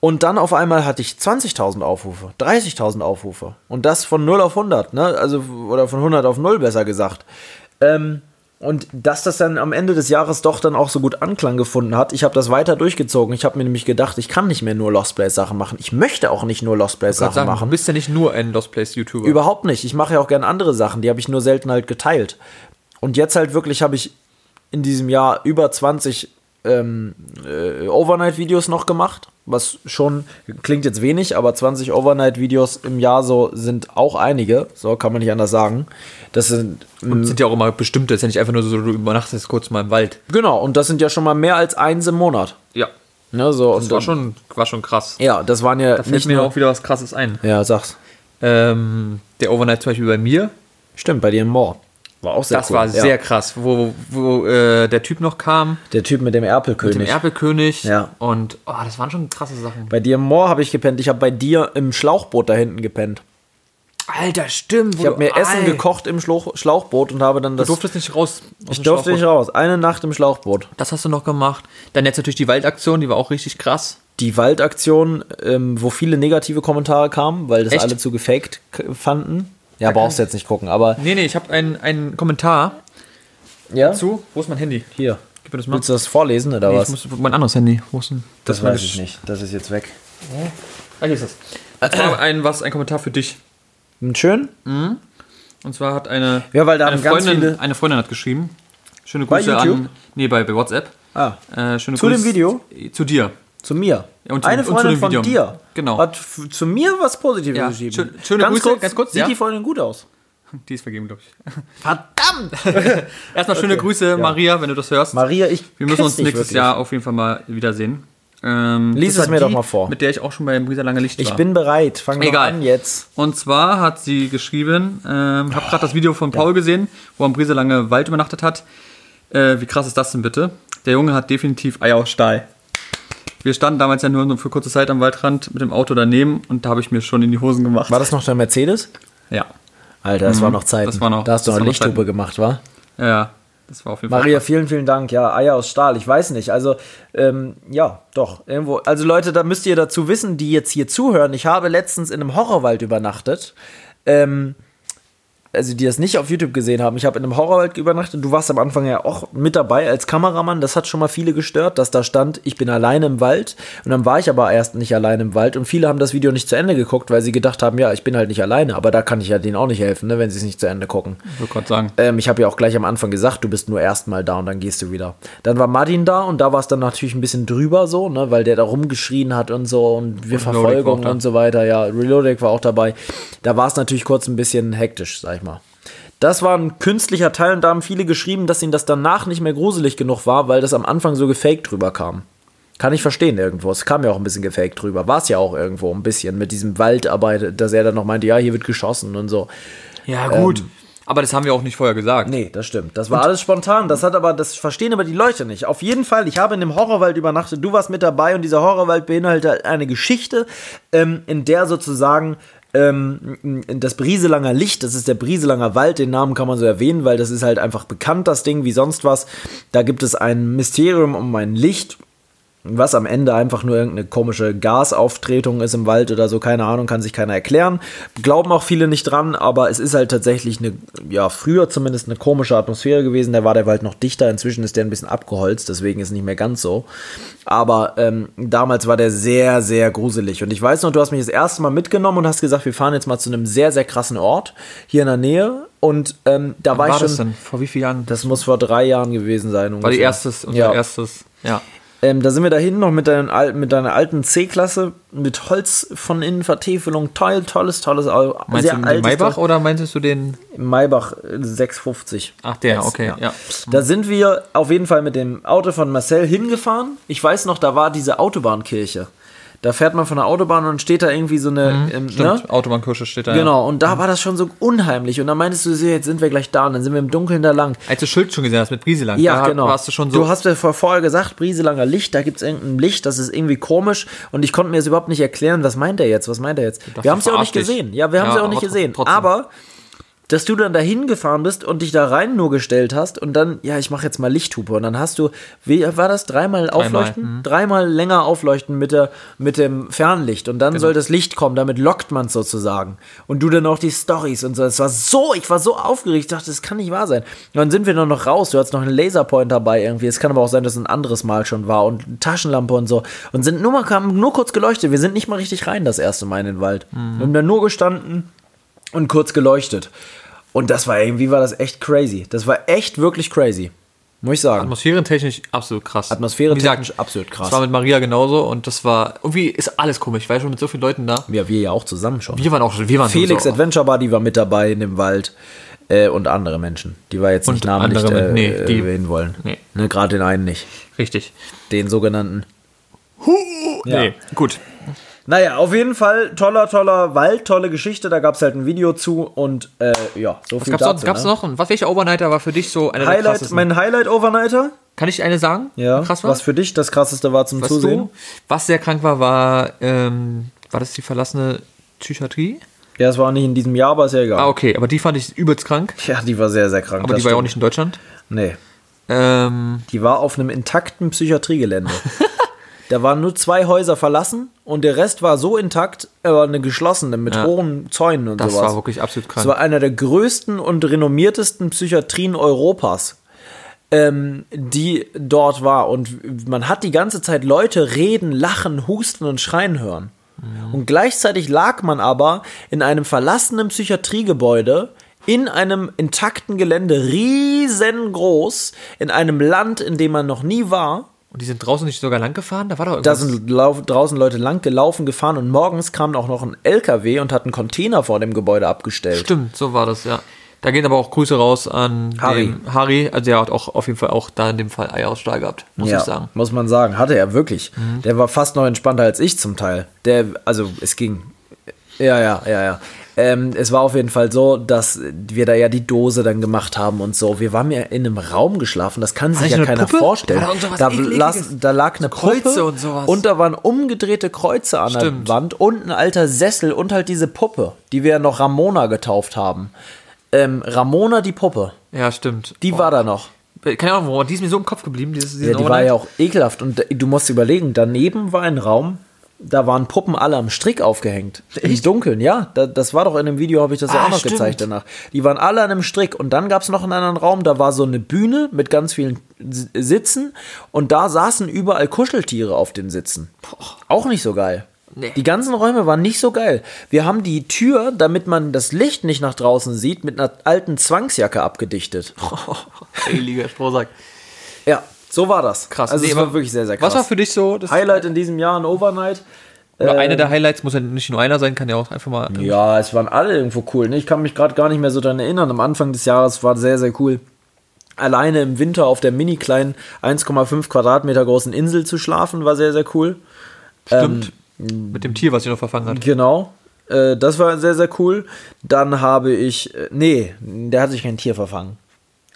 Und dann auf einmal hatte ich 20.000 Aufrufe, 30.000 Aufrufe. Und das von 0 auf 100, ne? Also, oder von 100 auf 0 besser gesagt. Ähm, und dass das dann am Ende des Jahres doch dann auch so gut Anklang gefunden hat, ich habe das weiter durchgezogen. Ich habe mir nämlich gedacht, ich kann nicht mehr nur Lost Place Sachen machen. Ich möchte auch nicht nur Lost Place Sachen sagen, machen. Du bist ja nicht nur ein Lost Place YouTuber. Überhaupt nicht. Ich mache ja auch gerne andere Sachen, die habe ich nur selten halt geteilt. Und jetzt halt wirklich habe ich in diesem Jahr über 20 ähm, äh, Overnight-Videos noch gemacht, was schon klingt jetzt wenig, aber 20 Overnight-Videos im Jahr so sind auch einige, so kann man nicht anders sagen. Das sind, und sind ja auch immer bestimmte, das ist ja nicht einfach nur so, du übernachtest kurz mal im Wald. Genau, und das sind ja schon mal mehr als eins im Monat. Ja. Ne, so, das war, schon, war schon krass. Ja, das waren ja. Da fällt mir auch wieder was krasses ein. Ja, sag's. Ähm, der Overnight zum Beispiel bei mir. Stimmt, bei dir im Moor. War auch sehr Das cool. war sehr krass, wo, wo äh, der Typ noch kam. Der Typ mit dem Erpelkönig. Mit dem Erpelkönig. Ja. Und oh, das waren schon krasse Sachen. Bei dir im Moor habe ich gepennt. Ich habe bei dir im Schlauchboot da hinten gepennt. Alter, stimmt. Ich habe mir Essen ey. gekocht im Schlauch, Schlauchboot und habe dann das. Du durftest nicht raus. Ich durfte nicht raus. Eine Nacht im Schlauchboot. Das hast du noch gemacht. Dann jetzt natürlich die Waldaktion, die war auch richtig krass. Die Waldaktion, ähm, wo viele negative Kommentare kamen, weil das Echt? alle zu gefaked fanden. Ja, brauchst du jetzt nicht gucken, aber. Nee, nee, ich habe einen, einen Kommentar ja? Zu? Wo ist mein Handy? Hier. Gib mir das mal. Willst du das vorlesen oder nee, was? Ich muss, mein anderes Handy. Wo ist denn? Das, das weiß ich nicht. Das ist jetzt weg. Ah, hier ist das. Das war ein, was, ein Kommentar für dich. Schön? Mhm. Und zwar hat eine, ja, weil da eine, Freundin, eine Freundin hat geschrieben. Schöne Grüße bei YouTube? an. Nee, bei, bei WhatsApp. Ah. Äh, schöne zu Grüße, dem Video? Zu dir. Zu mir. Ja, zu, eine Freundin von dir. Genau. Hat zu mir was Positives ja. geschrieben. Schön, schöne ganz Grüße, kurz, ganz kurz. Sieht ja? die Freundin gut aus? Die ist vergeben, glaube ich. Verdammt! Erstmal schöne okay. Grüße. Maria, wenn du das hörst. Maria, ich. Wir müssen uns nächstes wirklich. Jahr auf jeden Fall mal wiedersehen. Ähm, Lies es mir die, doch mal vor. Mit der ich auch schon bei Brisa Lange Licht war. Ich bin bereit. Fang Egal. an jetzt. Und zwar hat sie geschrieben, ähm, habe gerade das Video von Paul ja. gesehen, wo am Brisa Lange Wald übernachtet hat. Äh, wie krass ist das denn bitte? Der Junge hat definitiv Eier aus Stahl. Wir standen damals ja nur für kurze Zeit am Waldrand mit dem Auto daneben und da habe ich mir schon in die Hosen gemacht. War das noch der Mercedes? Ja. Alter, das mhm. war noch Zeit. Das war noch, da hast du noch Lichthupe gemacht, wa? Ja, das war auf jeden Fall. Maria, vielen, vielen Dank. Ja, Eier aus Stahl. Ich weiß nicht. Also, ähm, ja, doch. Irgendwo. Also, Leute, da müsst ihr dazu wissen, die jetzt hier zuhören. Ich habe letztens in einem Horrorwald übernachtet. Ähm, also die das nicht auf YouTube gesehen haben, ich habe in einem Horrorwald übernachtet. Du warst am Anfang ja auch mit dabei als Kameramann. Das hat schon mal viele gestört, dass da stand, ich bin alleine im Wald. Und dann war ich aber erst nicht alleine im Wald. Und viele haben das Video nicht zu Ende geguckt, weil sie gedacht haben, ja, ich bin halt nicht alleine. Aber da kann ich ja denen auch nicht helfen, ne, wenn sie es nicht zu Ende gucken. Ich würde gerade sagen. Ähm, ich habe ja auch gleich am Anfang gesagt, du bist nur erstmal da und dann gehst du wieder. Dann war Martin da und da war es dann natürlich ein bisschen drüber so, ne, weil der da rumgeschrien hat und so und wir und Verfolgung und so weiter. Ja, Reloading war auch dabei. Da war es natürlich kurz ein bisschen hektisch, sag ich mal. Das war ein künstlicher Teil und da haben viele geschrieben, dass ihnen das danach nicht mehr gruselig genug war, weil das am Anfang so gefaked drüber kam. Kann ich verstehen irgendwo. Es kam ja auch ein bisschen gefaked drüber. War es ja auch irgendwo ein bisschen mit diesem Waldarbeit, dass er dann noch meinte, ja, hier wird geschossen und so. Ja, gut. Ähm, aber das haben wir auch nicht vorher gesagt. Nee, das stimmt. Das war und alles spontan. Das hat aber, das verstehen aber die Leute nicht. Auf jeden Fall, ich habe in dem Horrorwald übernachtet. Du warst mit dabei und dieser Horrorwald beinhaltet eine Geschichte, ähm, in der sozusagen ähm, das Brieselanger Licht, das ist der Brieselanger Wald, den Namen kann man so erwähnen, weil das ist halt einfach bekannt, das Ding, wie sonst was. Da gibt es ein Mysterium um ein Licht, was am Ende einfach nur irgendeine komische Gasauftretung ist im Wald oder so, keine Ahnung, kann sich keiner erklären. Glauben auch viele nicht dran, aber es ist halt tatsächlich eine, ja, früher zumindest eine komische Atmosphäre gewesen. Da war der Wald noch dichter, inzwischen ist der ein bisschen abgeholzt, deswegen ist es nicht mehr ganz so. Aber ähm, damals war der sehr, sehr gruselig. Und ich weiß noch, du hast mich das erste Mal mitgenommen und hast gesagt, wir fahren jetzt mal zu einem sehr, sehr krassen Ort hier in der Nähe. Und ähm, da Wann war ich war schon. das denn? Vor wie vielen Jahren? Das muss vor drei Jahren gewesen sein. war die ungefähr. erstes, unser Ja. erstes, ja. Ähm, da sind wir dahin noch mit, deinen, mit deiner alten C-Klasse mit Holz von Innenvertäfelung. Toll, tolles, tolles Auto. Meinst du den Maybach oder meintest du den? Maybach äh, 650. Ach, der, Yes, okay, ja. Da sind wir auf jeden Fall mit dem Auto von Marcel hingefahren. Ich weiß noch, da war diese Autobahnkirche. Da fährt man von der Autobahn und steht da irgendwie so eine. ähm, ne? Autobahnkirsche steht da. Ja. Genau, und da war das schon so unheimlich. Und dann meintest du, jetzt sind wir gleich da. Und dann sind wir im Dunkeln da lang. Als du Schild schon gesehen hast mit Brieselang, Ja, da genau. warst du schon so. Du hast ja vor- vorher gesagt, Brieselanger Licht, da gibt es irgendein Licht, das ist irgendwie komisch. Und ich konnte mir das überhaupt nicht erklären, was meint er jetzt, was meint er jetzt. Wir haben es ja auch nicht gesehen. Ja, wir haben es Ja, ja auch nicht gesehen. trotzdem. Aber, dass du dann dahin gefahren bist und dich da rein nur gestellt hast und dann, ja, ich mache jetzt mal Lichthupe. Und dann hast du, wie war das, dreimal aufleuchten? mhm. Dreimal länger aufleuchten mit, der, mit dem Fernlicht. Und dann Genau. soll das Licht kommen, damit lockt man es sozusagen. Und du dann auch die Stories und so. Es war so, ich war so aufgeregt, ich dachte, das kann nicht wahr sein. Und dann sind wir noch, noch raus, du hattest noch einen Laserpoint dabei irgendwie. Es kann aber auch sein, dass es ein anderes Mal schon war und eine Taschenlampe und so. Und sind nur mal, haben nur kurz geleuchtet. Wir sind nicht mal richtig rein das erste Mal in den Wald. Mhm. Wir haben da nur gestanden und kurz geleuchtet. Und das war irgendwie, war das echt crazy. Das war echt wirklich crazy. Muss ich sagen. Atmosphärentechnisch absolut krass. Atmosphärentechnisch gesagt, absolut krass. Das war mit Maria genauso und das war, irgendwie ist alles komisch. Ich war schon mit so vielen Leuten da. Ja, wir ja auch zusammen schon. Wir waren auch schon, wir waren Felix Adventure Buddy war mit dabei in dem Wald. Äh, und andere Menschen, die wir jetzt nicht Und namentlich andere äh, nee, äh, die- erwähnen wollen. nee. Ne, Gerade den einen nicht. Richtig. Den sogenannten. Ja. Nee, gut. Naja, auf jeden Fall toller, toller Wald, tolle Geschichte. Da gab es halt ein Video zu und äh, ja, so Was viel gab's, dazu. sonst, gab's ne? noch? Was, welcher Overnighter war für dich so einer der Highlight, krassesten? mein Highlight-Overnighter? Kann ich eine sagen? Ja. Krass war? Was für dich das krasseste war zum was Zusehen? du? Was sehr krank war, war, ähm, war das die verlassene Psychiatrie? Ja, es war nicht in diesem Jahr, aber ist ja egal. Ah, okay, aber die fand ich übelst krank. Ja, die war sehr, sehr krank. Aber das die war ja auch stimmt. nicht in Deutschland. Nee. Ähm, Die war auf einem intakten Psychiatriegelände. da waren nur zwei Häuser verlassen und der Rest war so intakt, aber eine geschlossene mit Ja. hohen Zäunen und das sowas. war wirklich absolut Das krank. war einer der größten und renommiertesten Psychiatrien Europas, ähm, die dort war. Und man hat die ganze Zeit Leute reden, lachen, husten und schreien hören. Und gleichzeitig lag man aber in einem verlassenen Psychiatriegebäude in einem intakten Gelände, riesengroß, in einem Land, in dem man noch nie war. Und die sind draußen nicht sogar lang gefahren? Da war doch Da irgendwas. sind lau draußen Leute lang gelaufen, gefahren und morgens kam auch noch ein LKW und hat einen Container vor dem Gebäude abgestellt. Stimmt, so war das, ja. Da gehen aber auch Grüße raus an Harry. Harry. Also der hat auch auf jeden Fall auch da in dem Fall Eierausstrahl gehabt, muss ja, ich sagen. Mhm. Muss man sagen, hatte er wirklich. Der war fast noch entspannter als ich zum Teil. Der, also es ging. Ja, ja, ja, ja. Ähm, es war auf jeden Fall so, dass wir da ja die Dose dann gemacht haben und so. Wir waren ja in einem Raum geschlafen, das kann sich ja eine keiner Puppe? vorstellen. Da las, da lag eine Kreuze Puppe und sowas. Und da waren umgedrehte Kreuze an Stimmt. der Wand und ein alter Sessel und halt diese Puppe, die wir ja noch Ramona getauft haben. Ähm, Ramona die Puppe, Ja, stimmt. die war da noch. Keine Ahnung, warum, die ist mir so im Kopf geblieben. Dieses, Ja, die war ja auch ekelhaft. Und du musst überlegen, daneben war ein Raum, da waren Puppen alle am Strick aufgehängt. Im Dunkeln, ja. Da, das war doch in dem Video, habe ich das ja Ah, auch noch stimmt. gezeigt danach. Die waren alle an einem Strick. Und dann gab es noch einen anderen Raum, da war so eine Bühne mit ganz vielen Sitzen. Und da saßen überall Kuscheltiere auf den Sitzen. Auch nicht so geil. Nee. Die ganzen Räume waren nicht so geil. Wir haben die Tür, damit man das Licht nicht nach draußen sieht, mit einer alten Zwangsjacke abgedichtet. Heiliger Strohsack. Ja, so war das. Krass. Also Nee, es war wirklich sehr, sehr krass. Was war für dich so das Highlight in diesem Jahr ein Overnight. Oder Äh, einer der Highlights muss ja nicht nur einer sein, kann ja auch einfach mal. Ja, es waren alle irgendwo cool. Ne? Ich kann mich gerade gar nicht mehr so daran erinnern. Am Anfang des Jahres war sehr, sehr cool. Alleine im Winter auf der mini kleinen 1,5 Quadratmeter großen Insel zu schlafen, war sehr, sehr cool. Stimmt. Mit dem Tier, was sich noch verfangen hat. Genau. Äh, das war sehr, sehr cool. Dann habe ich. Äh, nee, der hat sich kein Tier verfangen.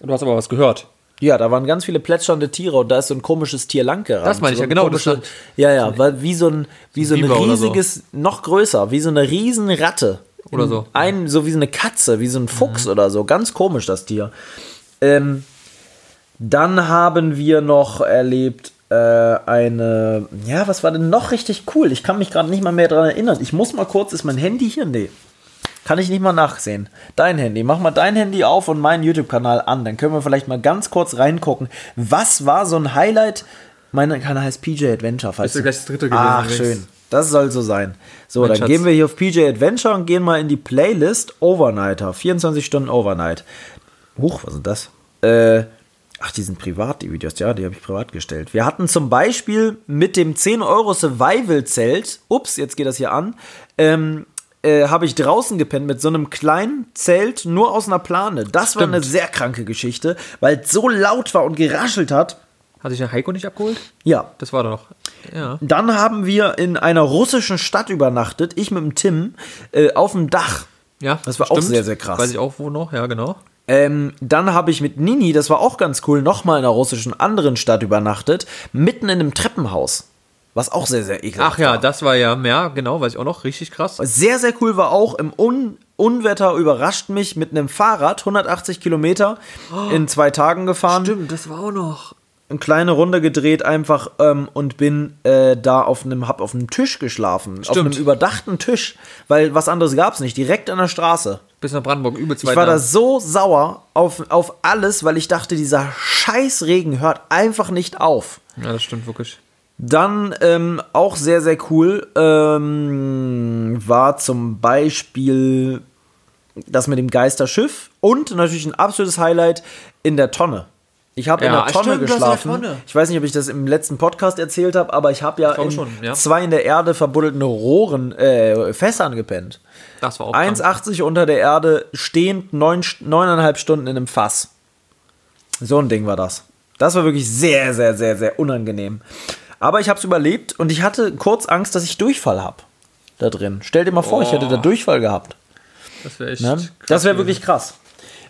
Du hast aber was gehört. Ja, da waren ganz viele plätschernde Tiere und da ist so ein komisches Tier lang gerannt. Das meine ich so ja, genau, das Komische, ja, ja, war wie so ein, wie so ein oder so. riesiges, noch größer, wie so eine riesen Ratte. Oder so. Ein, so wie so eine Katze, wie so ein Fuchs oder so. Ganz komisch, das Tier. Ähm, dann haben wir noch erlebt, äh, eine, ja, was war denn noch richtig cool? Ich kann mich gerade nicht mal mehr daran erinnern. Ich muss mal kurz, ist mein Handy hier? Nee. Kann ich nicht mal nachsehen. Dein Handy, mach mal dein Handy auf und meinen YouTube-Kanal an. Dann können wir vielleicht mal ganz kurz reingucken. Was war so ein Highlight? Mein Kanal heißt PJ Adventure. Falls Ist gleich das dritte gewesen Ach, übrigens. schön. Das soll so sein. So, Mein dann Schatz. gehen wir hier auf PJ Adventure und gehen mal in die Playlist Overnighter. 24 Stunden Overnight. Huch, was ist das? Äh, ach, die sind privat, die Videos. Ja, die habe ich privat gestellt. Wir hatten zum Beispiel mit dem 10 Euro Survival-Zelt, ups, jetzt geht das hier an, ähm, äh, habe ich draußen gepennt mit so einem kleinen Zelt nur aus einer Plane. Das war Stimmt. eine sehr kranke Geschichte, weil es so laut war und geraschelt hat. Hat sich der Heiko nicht abgeholt? Ja, Das war doch. Ja. dann haben wir in einer russischen Stadt übernachtet, ich mit dem Tim, äh, auf dem Dach. Ja, Das war auch sehr, sehr krass. Weiß ich auch wo noch, ja, genau. Ähm, dann habe ich mit Nini, das war auch ganz cool, nochmal in einer russischen anderen Stadt übernachtet, mitten in einem Treppenhaus. Was auch sehr, sehr ekelhaft Ach ja, war. das war ja, ja, genau, weiß ich auch noch, richtig krass. Sehr, sehr cool war auch im Un Unwetter überrascht mich mit einem Fahrrad, 180 Kilometer in zwei Tagen gefahren. Stimmt, das war auch noch. eine kleine Runde gedreht einfach ähm, und bin äh, da auf einem hab auf einem Tisch geschlafen, auf einem Stimmt. überdachten Tisch, weil was anderes gab's nicht, direkt an der Straße. Bis nach Brandenburg, übelst Ich war da so sauer auf, auf alles, weil ich dachte, dieser scheiß Regen hört einfach nicht auf. Ja, das stimmt wirklich. Dann ähm, auch sehr, sehr cool ähm, war zum Beispiel das mit dem Geisterschiff und natürlich ein absolutes Highlight in der Tonne. Ich habe in Ja, der Tonne stimmt, in der geschlafen. Tonne. Ich weiß nicht, ob ich das im letzten Podcast erzählt habe, aber ich habe ja in schon, ja. zwei in der Erde verbuddelten Rohren, äh, Fässern gepennt. Das war auch krank. 1,80 unter der Erde, stehend neun, neuneinhalb Stunden in einem Fass. So ein Ding war das. Das war wirklich sehr, sehr, sehr, sehr unangenehm. Aber ich habe es überlebt und ich hatte kurz Angst, dass ich Durchfall habe da drin. Stell dir mal vor, ich hätte da Oh. Durchfall gehabt. Das wäre echt. Ne? krass Das wäre wirklich krass.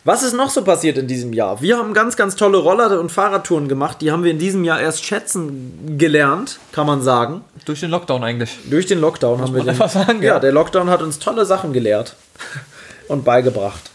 Was ist noch so passiert in diesem Jahr? Wir haben ganz, ganz tolle Roller- und Fahrradtouren gemacht. Die haben wir in diesem Jahr erst schätzen gelernt, kann man sagen. Durch den Lockdown eigentlich. Durch den Lockdown haben wir den. sagen, ja, ja. der Lockdown hat uns tolle Sachen gelehrt und beigebracht.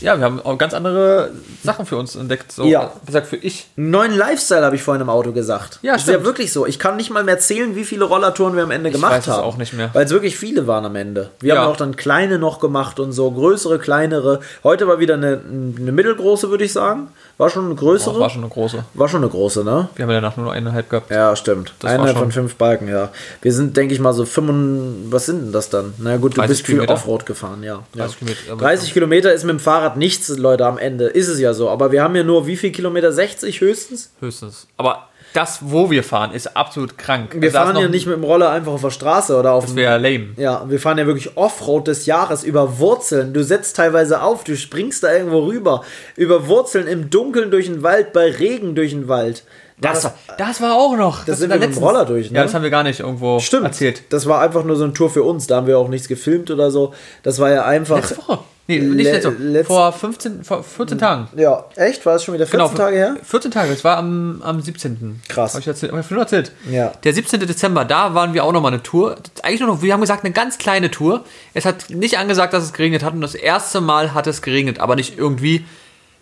Ja, wir haben auch ganz andere Sachen für uns entdeckt. So, Ja. Wie gesagt, für ich. Neuen Lifestyle habe ich vorhin im Auto gesagt. Ja, das ist ja stimmt. wirklich so. Ich kann nicht mal mehr zählen, wie viele Rollertouren wir am Ende gemacht weiß es haben. auch nicht mehr. Weil es wirklich viele waren am Ende. Wir Ja. haben auch dann kleine noch gemacht und so, größere, kleinere. Heute war wieder eine, eine mittelgroße, würde ich sagen. War schon eine größere. Oh, war schon eine große. War schon eine große, ne? Wir haben ja danach nur eineinhalb gehabt. Ja, stimmt. Das Eine war von fünf Balken, ja. Wir sind, denke ich mal, so 5, was sind denn das dann? Na gut, du 30 bist viel Kilometer. Offroad gefahren, ja. 30 ja. Kilometer, aber- 30 Kilometer ist mit dem Fahrrad nichts, Leute, am Ende. Ist es ja so. Aber wir haben ja nur wie viel Kilometer? 60 höchstens? Höchstens. Aber das, wo wir fahren, ist absolut krank. Wir Also fahren ja nicht mit dem Roller einfach auf der Straße oder auf Das dem. wäre lame. Ja, wir fahren ja wirklich Offroad des Jahres über Wurzeln. Du setzt teilweise auf, du springst da irgendwo rüber. Über Wurzeln im Dunkeln durch den Wald, bei Regen durch den Wald. Das, war, das war auch noch. Das, sind wir mit dem Roller durch, ne? Ja, das haben wir gar nicht irgendwo Stimmt. erzählt. Das war einfach nur so eine Tour für uns. Da haben wir auch nichts gefilmt oder so. Das war ja einfach. Letzte Woche. Nee, nicht Le- letzte Woche. letzt- Vor 15, vor 14 Tagen. Ja, echt? War es schon wieder 14 Genau, Tage her? 14 Tage, das war am, am 17. Krass. Habe ich, erzählt, hab ich nur erzählt. Ja. Der 17. Dezember, da waren wir auch nochmal eine Tour. Eigentlich nur noch, wir haben gesagt, eine ganz kleine Tour. Es hat nicht angesagt, dass es geregnet hat und das erste Mal hat es geregnet, aber nicht irgendwie.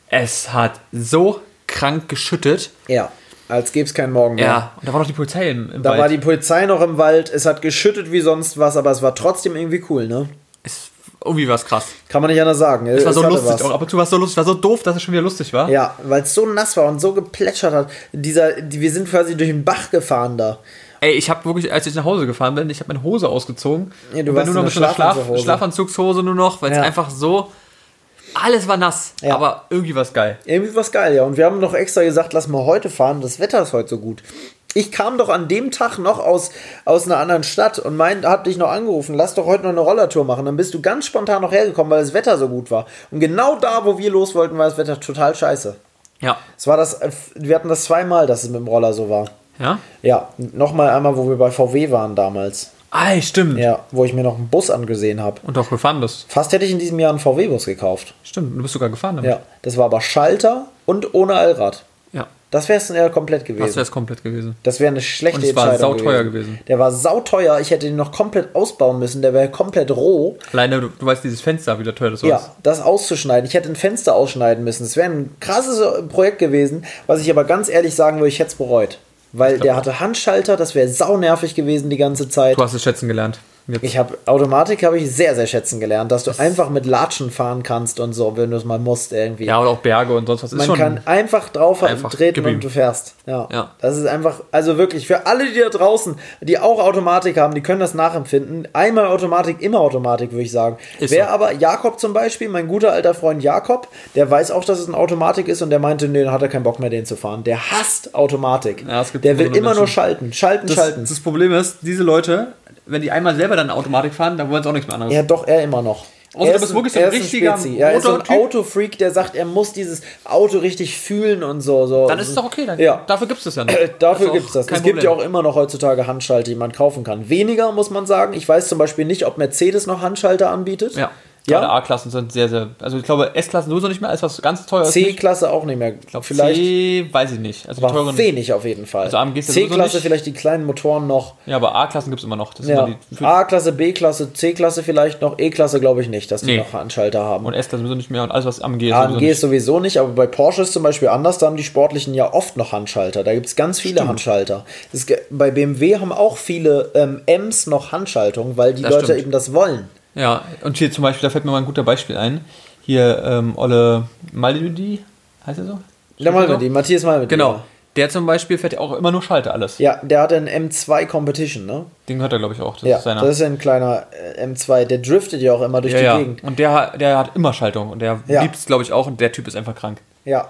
Es hat so krank geschüttet. Ja. Als gäbe es keinen Morgen mehr. Ja, und da war noch die Polizei im, im Da Wald. war die Polizei noch im Wald. Es hat geschüttet wie sonst was, aber es war trotzdem irgendwie cool, ne? es, irgendwie war es krass. Kann man nicht anders sagen. Es war so lustig. was. Auch ab und zu war es so lustig, war so doof, dass es schon wieder lustig war. Ja, weil es so nass war und so geplätschert hat. Dieser, die, wir sind quasi durch den Bach gefahren da. Ey, ich habe wirklich, als ich nach Hause gefahren bin, ich habe meine Hose ausgezogen. Ja, du und warst nur noch mit so einer Schlaf Schlafanzugshose. Schlafanzugshose nur noch, weil es Ja. einfach so. Alles war nass, Ja. aber irgendwie war es geil. Irgendwie was geil, ja. Und wir haben noch extra gesagt, lass mal heute fahren. Das Wetter ist heute so gut. Ich kam doch an dem Tag noch aus, aus einer anderen Stadt und mein, hab dich noch angerufen, lass doch heute noch eine Rollertour machen. Dann bist du ganz spontan noch hergekommen, weil das Wetter so gut war. Und genau da, wo wir los wollten, war das Wetter total scheiße. Ja. Es war das, wir hatten das zweimal, dass es mit dem Roller so war. Ja? Ja, nochmal einmal, wo wir bei VW waren damals. Ah, stimmt. Ja, wo ich mir noch einen Bus angesehen habe. Und auch gefahren bist. Fast hätte ich in diesem Jahr einen VW-Bus gekauft. Stimmt, du bist sogar gefahren damit. Ja, das war aber Schalter und ohne Allrad. Ja. Das wäre es ja komplett gewesen. Das wäre es komplett gewesen. Das wäre eine schlechte Und es war Entscheidung sauteuer gewesen. Der war sauteuer. Ich hätte ihn noch komplett ausbauen müssen. Der wäre komplett roh. Alleine, du, du weißt, dieses Fenster, wie der teuer das war. Ja, das auszuschneiden. Ich hätte ein Fenster ausschneiden müssen. Es wäre ein krasses Projekt gewesen, was ich aber ganz ehrlich sagen würde, ich hätte es bereut. Weil der hatte Handschalter, das wäre saunervig gewesen die ganze Zeit. Du hast es schätzen gelernt. Jetzt. Ich habe Automatik habe ich sehr, sehr schätzen gelernt, dass du einfach mit Latschen fahren kannst und so, wenn du es mal musst irgendwie. ja, oder auch Berge und sonst was. Ist Man kann einfach drauf einfach treten ihm. und du fährst. Ja. Ja. Das ist einfach, also wirklich, für alle, die da draußen, die auch Automatik haben, die können das nachempfinden. Einmal Automatik, immer Automatik, würde ich sagen. Ist Wer so. aber, Jakob zum Beispiel, mein guter alter Freund Jakob, der weiß auch, dass es ein Automatik ist und der meinte, nee, dann hat er keinen Bock mehr, den zu fahren. Der hasst Automatik. Ja, der will immer immer nur Menschen. schalten, schalten, das, schalten. das Problem ist, diese Leute, wenn die einmal selber dann Automatik fahren, dann wollen sie auch nichts mehr anderes. Ja, doch, er immer noch. Außer er du ist bist ein- wirklich so ein ist richtiger Spezi. Er ist so ein. Autofreak, der sagt, er muss dieses Auto richtig fühlen und so. so. Dann ist es doch okay. Dann, Ja. Dafür gibt es das ja noch. Äh, Dafür gibt es das. Es gibt ja auch immer noch heutzutage Handschalter, die man kaufen kann. Weniger, muss man sagen. Ich weiß zum Beispiel nicht, ob Mercedes noch Handschalter anbietet. Ja. Ja? Gerade A-Klassen sind sehr, sehr. Also ich glaube, S-Klassen sowieso nicht mehr, als was ganz teuer. C-Klasse auch nicht mehr. Ich glaube, vielleicht C, weiß ich nicht. Also aber teuren. wenig auf jeden Fall. Also ist ja C-Klasse vielleicht die kleinen Motoren noch. Ja, aber A-Klassen gibt es immer noch. Ja. A-Klasse, B-Klasse, C-Klasse vielleicht noch. E-Klasse glaube ich nicht, dass die Nee. noch Handschalter haben. und S-Klassen sowieso nicht mehr und alles, was AMG ist. AMG sowieso nicht. ist sowieso nicht, aber bei Porsche ist zum Beispiel anders, da haben die Sportlichen ja oft noch Handschalter. Da gibt es ganz viele Handschalter. Es ge- bei BMW haben auch viele ähm, M's noch Handschaltung, weil die Das Leute stimmt. eben das wollen. Ja, und hier zum Beispiel, da fällt mir mal ein guter Beispiel ein. Hier, ähm, Olle Maludi, heißt er so? Der mal mit ihm, Matthias mal mit Genau. Der zum Beispiel fährt ja auch immer nur Schalter alles. Ja, der hat einen M2 Competition, ne? Den gehört er, glaube ich, auch. Das Ja, ist seiner. das ist ein kleiner äh, M2. Der driftet ja auch immer durch ja, die ja. Gegend. Und der, hat- der hat immer Schaltung und der Ja. liebt es, glaube ich, auch und der Typ ist einfach krank. Ja.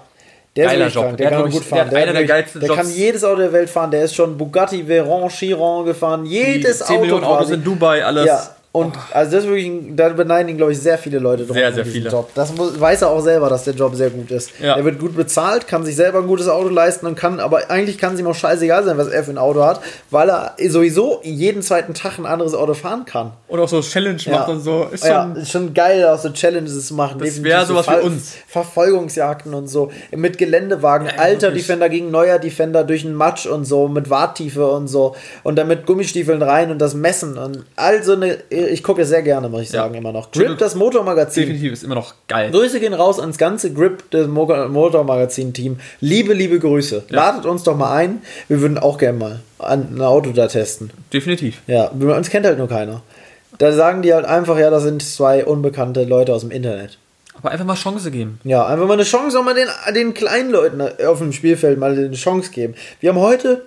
Der Geiler wirklich Job. krank. Der Der, hat, kann glaub gut ich- fahren. der hat einer der geilsten Der Jobs. kann jedes Auto der Welt fahren. Der ist schon Bugatti, Veyron, Chiron gefahren. Jedes 10 Auto Millionen Autos in Dubai, alles. Ja, und also das ist wirklich, da beneiden ihn, glaube ich, sehr viele Leute drum Sehr, sehr diesen viele. Job. Das muss, weiß er auch selber, dass der Job sehr gut ist. Ja. Er wird gut bezahlt, kann sich selber ein gutes Auto leisten und kann, aber eigentlich kann es ihm auch scheißegal sein, was er für ein Auto hat, weil er sowieso jeden zweiten Tag ein anderes Auto fahren kann. Und auch so Challenge macht und so. Ist schon, ja, ist schon geil, auch so Challenges zu machen. Das Definitiv wär so sowas für uns. Verfolgungsjagden und so. Mit Geländewagen, Ja, alter wirklich. Defender gegen neuer Defender durch den Matsch und so, mit Warttiefe und so. Und dann mit Gummistiefeln rein und das Messen. Und all so eine. Ich gucke sehr gerne, muss ich Ja. sagen, immer noch. Grip, das Motormagazin. definitiv ist immer noch geil. Grüße gehen raus ans ganze Grip des Mo- Motormagazin-Team. Liebe, liebe Grüße. Ladet uns doch mal ein. Wir würden auch gerne mal ein Auto da testen. Definitiv. Ja, uns kennt halt nur keiner. Da sagen die halt einfach, ja, das sind zwei unbekannte Leute aus dem Internet. Aber einfach mal Chance geben. Ja, einfach mal eine Chance, auch mal den, den kleinen Leuten auf dem Spielfeld mal eine Chance geben. Wir haben heute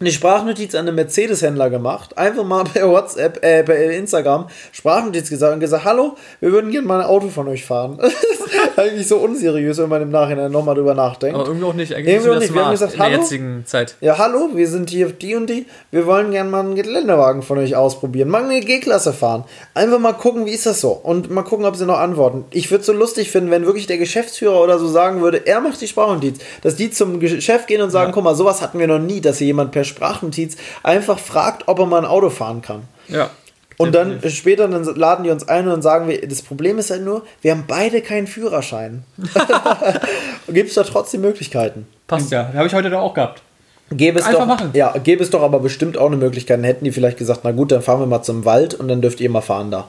eine Sprachnotiz an einen Mercedes-Händler gemacht. Einfach mal per WhatsApp, äh, per Instagram Sprachnotiz gesagt und gesagt, hallo, wir würden gerne mal ein Auto von euch fahren. Das ist eigentlich so unseriös, wenn man im Nachhinein nochmal drüber nachdenkt. Aber irgendwie auch nicht. Eigentlich Irgendwie auch das nicht. Wir haben gesagt, in der hallo? jetzigen Zeit. Ja, hallo, wir sind hier die und die. Wir wollen gerne mal einen Geländewagen von euch ausprobieren. Mal eine G-Klasse fahren. Einfach mal gucken, wie ist das so? Und mal gucken, ob sie noch antworten. Ich würde es so lustig finden, wenn wirklich der Geschäftsführer oder so sagen würde, er macht die Sprachnotiz. Dass die zum Chef gehen und sagen, guck mal, sowas hatten wir noch nie, dass hier jemand per Sprachnotiz einfach fragt, ob er mal ein Auto fahren kann. Ja. Und dann später dann laden die uns ein und sagen wir, das Problem ist halt nur, wir haben beide keinen Führerschein. Gibt es da trotzdem Möglichkeiten? Passt ja. Habe ich heute da auch gehabt. Gäbe es Einfach doch, machen. Ja, gäbe es doch aber bestimmt auch eine Möglichkeit. Dann hätten die vielleicht gesagt, na gut, dann fahren wir mal zum Wald und dann dürft ihr mal fahren da.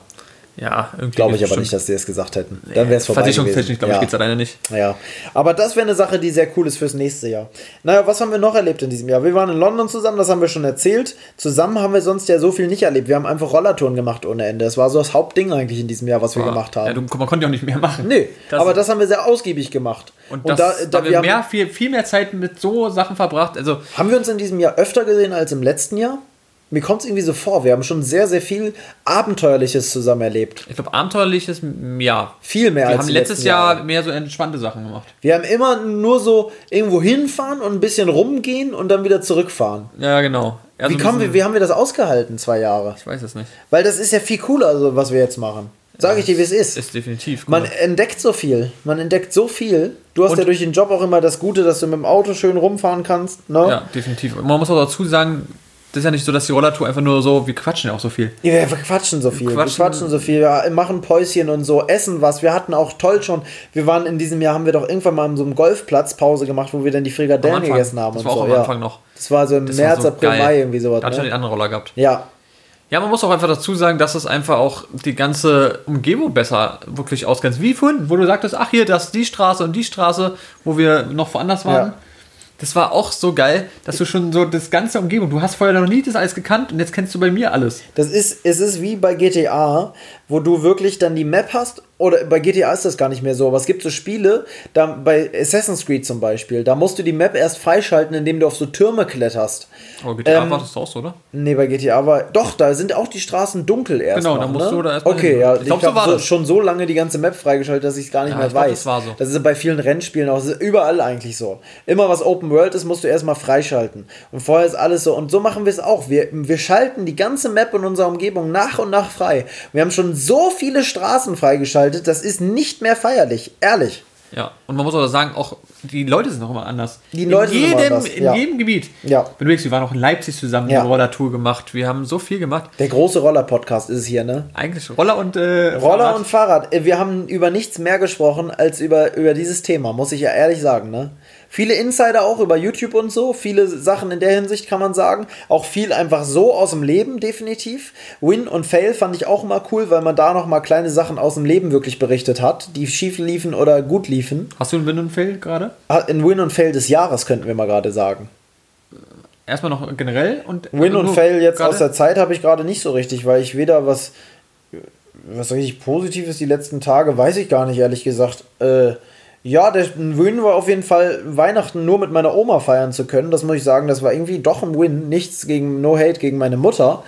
Ja, irgendwie. Glaube ich aber nicht, dass die das gesagt hätten. Dann wäre es vorbei Versicherungstechnisch, glaube ich, ja. geht es alleine nicht. Ja, aber das wäre eine Sache, die sehr cool ist fürs nächste Jahr. Naja, was haben wir noch erlebt in diesem Jahr? Wir waren in London zusammen, das haben wir schon erzählt. Zusammen haben wir sonst ja so viel nicht erlebt. Wir haben einfach Rollertouren gemacht ohne Ende. Das war so das Hauptding eigentlich in diesem Jahr, was wir gemacht haben. Ja, du, man konnte ja auch nicht mehr machen. Nee, Das- aber das haben wir sehr ausgiebig gemacht. Und, das, da, wir wir haben, mehr, viel, viel mehr Zeit mit so Sachen verbracht. Also, haben wir uns in diesem Jahr öfter gesehen als im letzten Jahr? Mir kommt es irgendwie so vor. Wir haben schon sehr, sehr viel Abenteuerliches zusammen erlebt. ich glaube, abenteuerliches, ja. Viel mehr Wir als haben die letztes Jahr mehr so entspannte Sachen gemacht. Wir haben immer nur so irgendwo hinfahren und ein bisschen rumgehen und dann wieder zurückfahren. Ja, genau. Also Wie, kommen wir, wie haben wir das ausgehalten, zwei Jahre? Ich weiß es nicht. Weil das ist ja viel cooler, also, was wir jetzt machen. Sag ich dir, wie es ist. Ist definitiv. Man cool. entdeckt so viel. Man entdeckt so viel. Du hast Und- ja durch den Job auch immer das Gute, dass du mit dem Auto schön rumfahren kannst. Ne? Ja, definitiv. Man muss auch dazu sagen, das ist ja nicht so, dass die Rollertour einfach nur so, wir quatschen ja auch so viel. Ja, wir quatschen so viel. Wir quatschen- quatschen so viel. Wir machen Päuschen und so, essen was. Wir hatten auch toll schon. Wir waren in diesem Jahr, haben wir doch irgendwann mal an so einem Golfplatz Pause gemacht, wo wir dann die Frikadellen gegessen haben. Das und war auch so. am ja. Anfang noch. Das war so im Das März, so April, geil. Mai irgendwie sowas. Da hatte ich schon Ne? den anderen Roller gehabt. Ja, Ja, man muss auch einfach dazu sagen, dass es einfach auch die ganze Umgebung besser wirklich ausgrenzt. Wie vorhin, wo du sagtest, ach hier, das ist die Straße und die Straße, wo wir noch woanders waren. Ja. Das war auch so geil, dass du schon so das ganze Umgebung, du hast vorher noch nie das alles gekannt und jetzt kennst du bei mir alles. Das ist, es ist wie bei GTA, wo du wirklich dann die Map hast, oder bei GTA ist das gar nicht mehr so, aber es gibt so Spiele, da bei Assassin's Creed zum Beispiel, da musst du die Map erst freischalten, indem du auf so Türme kletterst. Oh, GTA Ähm, war das auch so, oder? Nee, bei GTA war. Doch, da sind auch die Straßen dunkel erst. Genau, da musst ne? du da erst mal Okay, hin. ja. Ich Ich glaub, glaube, so das. schon so lange die ganze Map freigeschaltet, dass ich es gar nicht Ja, mehr ich glaub, weiß. das war so. Das ist bei vielen Rennspielen auch. Das ist überall eigentlich so. Immer was Open World ist, musst du erstmal freischalten. Und vorher ist alles so. Und so machen wir es auch. Wir, wir schalten die ganze Map in unserer Umgebung nach und nach frei. Wir haben schon so viele Straßen freigeschaltet, das ist nicht mehr feierlich. Ehrlich. Ja, und man muss auch sagen, auch die Leute sind auch immer anders. Die Leute in sind jedem, immer anders, In ja. jedem Gebiet. Ja. Wenn du wir waren auch in Leipzig zusammen, Ja. eine Rollertour gemacht. Wir haben so viel gemacht. Der große Roller-Podcast ist es hier, ne? Eigentlich Roller und äh, Roller Fahrrad. und Fahrrad. Äh, Wir haben über nichts mehr gesprochen als über, über dieses Thema, muss ich ja ehrlich sagen. Ne? Viele Insider auch über YouTube und so, viele Sachen in der Hinsicht kann man sagen. Auch viel einfach so aus dem Leben, definitiv. Win und Fail fand ich auch immer cool, weil man da nochmal kleine Sachen aus dem Leben wirklich berichtet hat, die schief liefen oder gut liefen. Hast du einen Win und Fail gerade? Ah, In Win und Fail des Jahres könnten wir mal gerade sagen. Erstmal noch generell und Win und Fail jetzt aus der Zeit habe ich gerade nicht so richtig, weil ich weder was, was richtig Positives die letzten Tage, weiß ich gar nicht, ehrlich gesagt. Äh, ja, der Win war auf jeden Fall, Weihnachten nur mit meiner Oma feiern zu können. Das muss ich sagen, das war irgendwie doch ein Win. Nichts gegen No Hate gegen meine Mutter.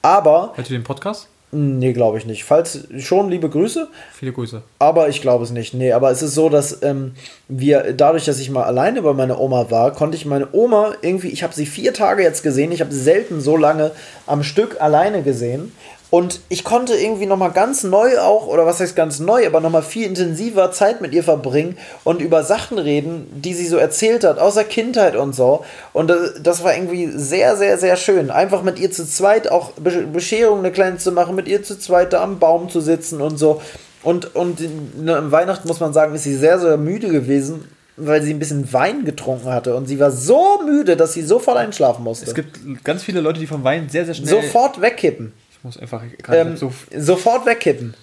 Aber, Hört ihr den Podcast? nee, glaube ich nicht. Falls schon, liebe Grüße. Viele Grüße. Aber ich glaube es nicht. Nee, aber es ist so, dass ähm, wir, dadurch, dass ich mal alleine bei meiner Oma war, konnte ich meine Oma irgendwie, ich habe sie vier Tage jetzt gesehen, ich habe sie selten so lange am Stück alleine gesehen. Und ich konnte irgendwie nochmal ganz neu auch, oder was heißt ganz neu, aber nochmal viel intensiver Zeit mit ihr verbringen und über Sachen reden, die sie so erzählt hat, aus der Kindheit und so. Und das, war irgendwie sehr, sehr, sehr schön. Einfach mit ihr zu zweit auch Be Bescherung eine kleine zu machen, mit ihr zu zweit da am Baum zu sitzen und so. Und, und ne, im Weihnachten muss man sagen, ist sie sehr, sehr müde gewesen, weil sie ein bisschen Wein getrunken hatte. Und sie war so müde, dass sie sofort einschlafen musste. Es gibt ganz viele Leute, die vom Wein sehr, sehr schnell. sofort wegkippen. Ich muss einfach Ähm, so. sofort wegkippen.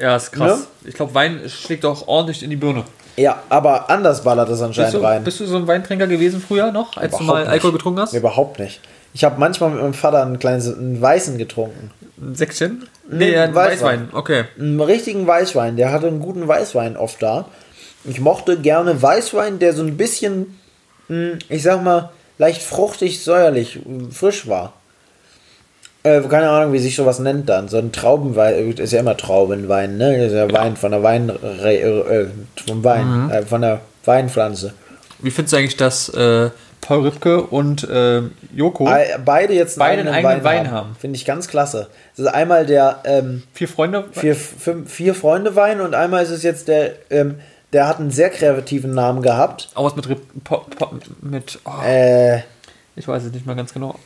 Ja, ist krass. ne? Ich glaube, Wein schlägt auch ordentlich in die Birne. Ja, aber anders ballert es Bist anscheinend du, rein. bist du so ein Weintrinker gewesen früher noch, als du Überhaupt mal nicht. Alkohol getrunken hast? Überhaupt nicht. Ich habe manchmal mit meinem Vater einen kleinen einen Weißen getrunken. Ein Säckchen? Nee, Nee, ein Weißwein. Weißwein. Okay. Einen richtigen Weißwein. Der hatte einen guten Weißwein oft da. Ich mochte gerne Weißwein, der so ein bisschen, mh, ich sag mal, leicht fruchtig, säuerlich, frisch war. Äh, keine Ahnung, wie sich sowas nennt dann. So ein Traubenwein, ist ja immer Traubenwein, ne? Das ist ja Wein von der Wein, äh, vom Wein, äh, von der Weinpflanze. Wie findest du eigentlich, dass äh, Paul Ripke und äh, Joko Ei- Beide jetzt Beide einen eigenen Wein haben. Finde ich ganz klasse. Das ist einmal der ähm, vier Freunde? vier, fünf, vier Freunde Wein und einmal ist es jetzt der, ähm, der hat einen sehr kreativen Namen gehabt. Auch was mit Rip, po, po, mit, oh, Äh, ich weiß es nicht mal ganz genau.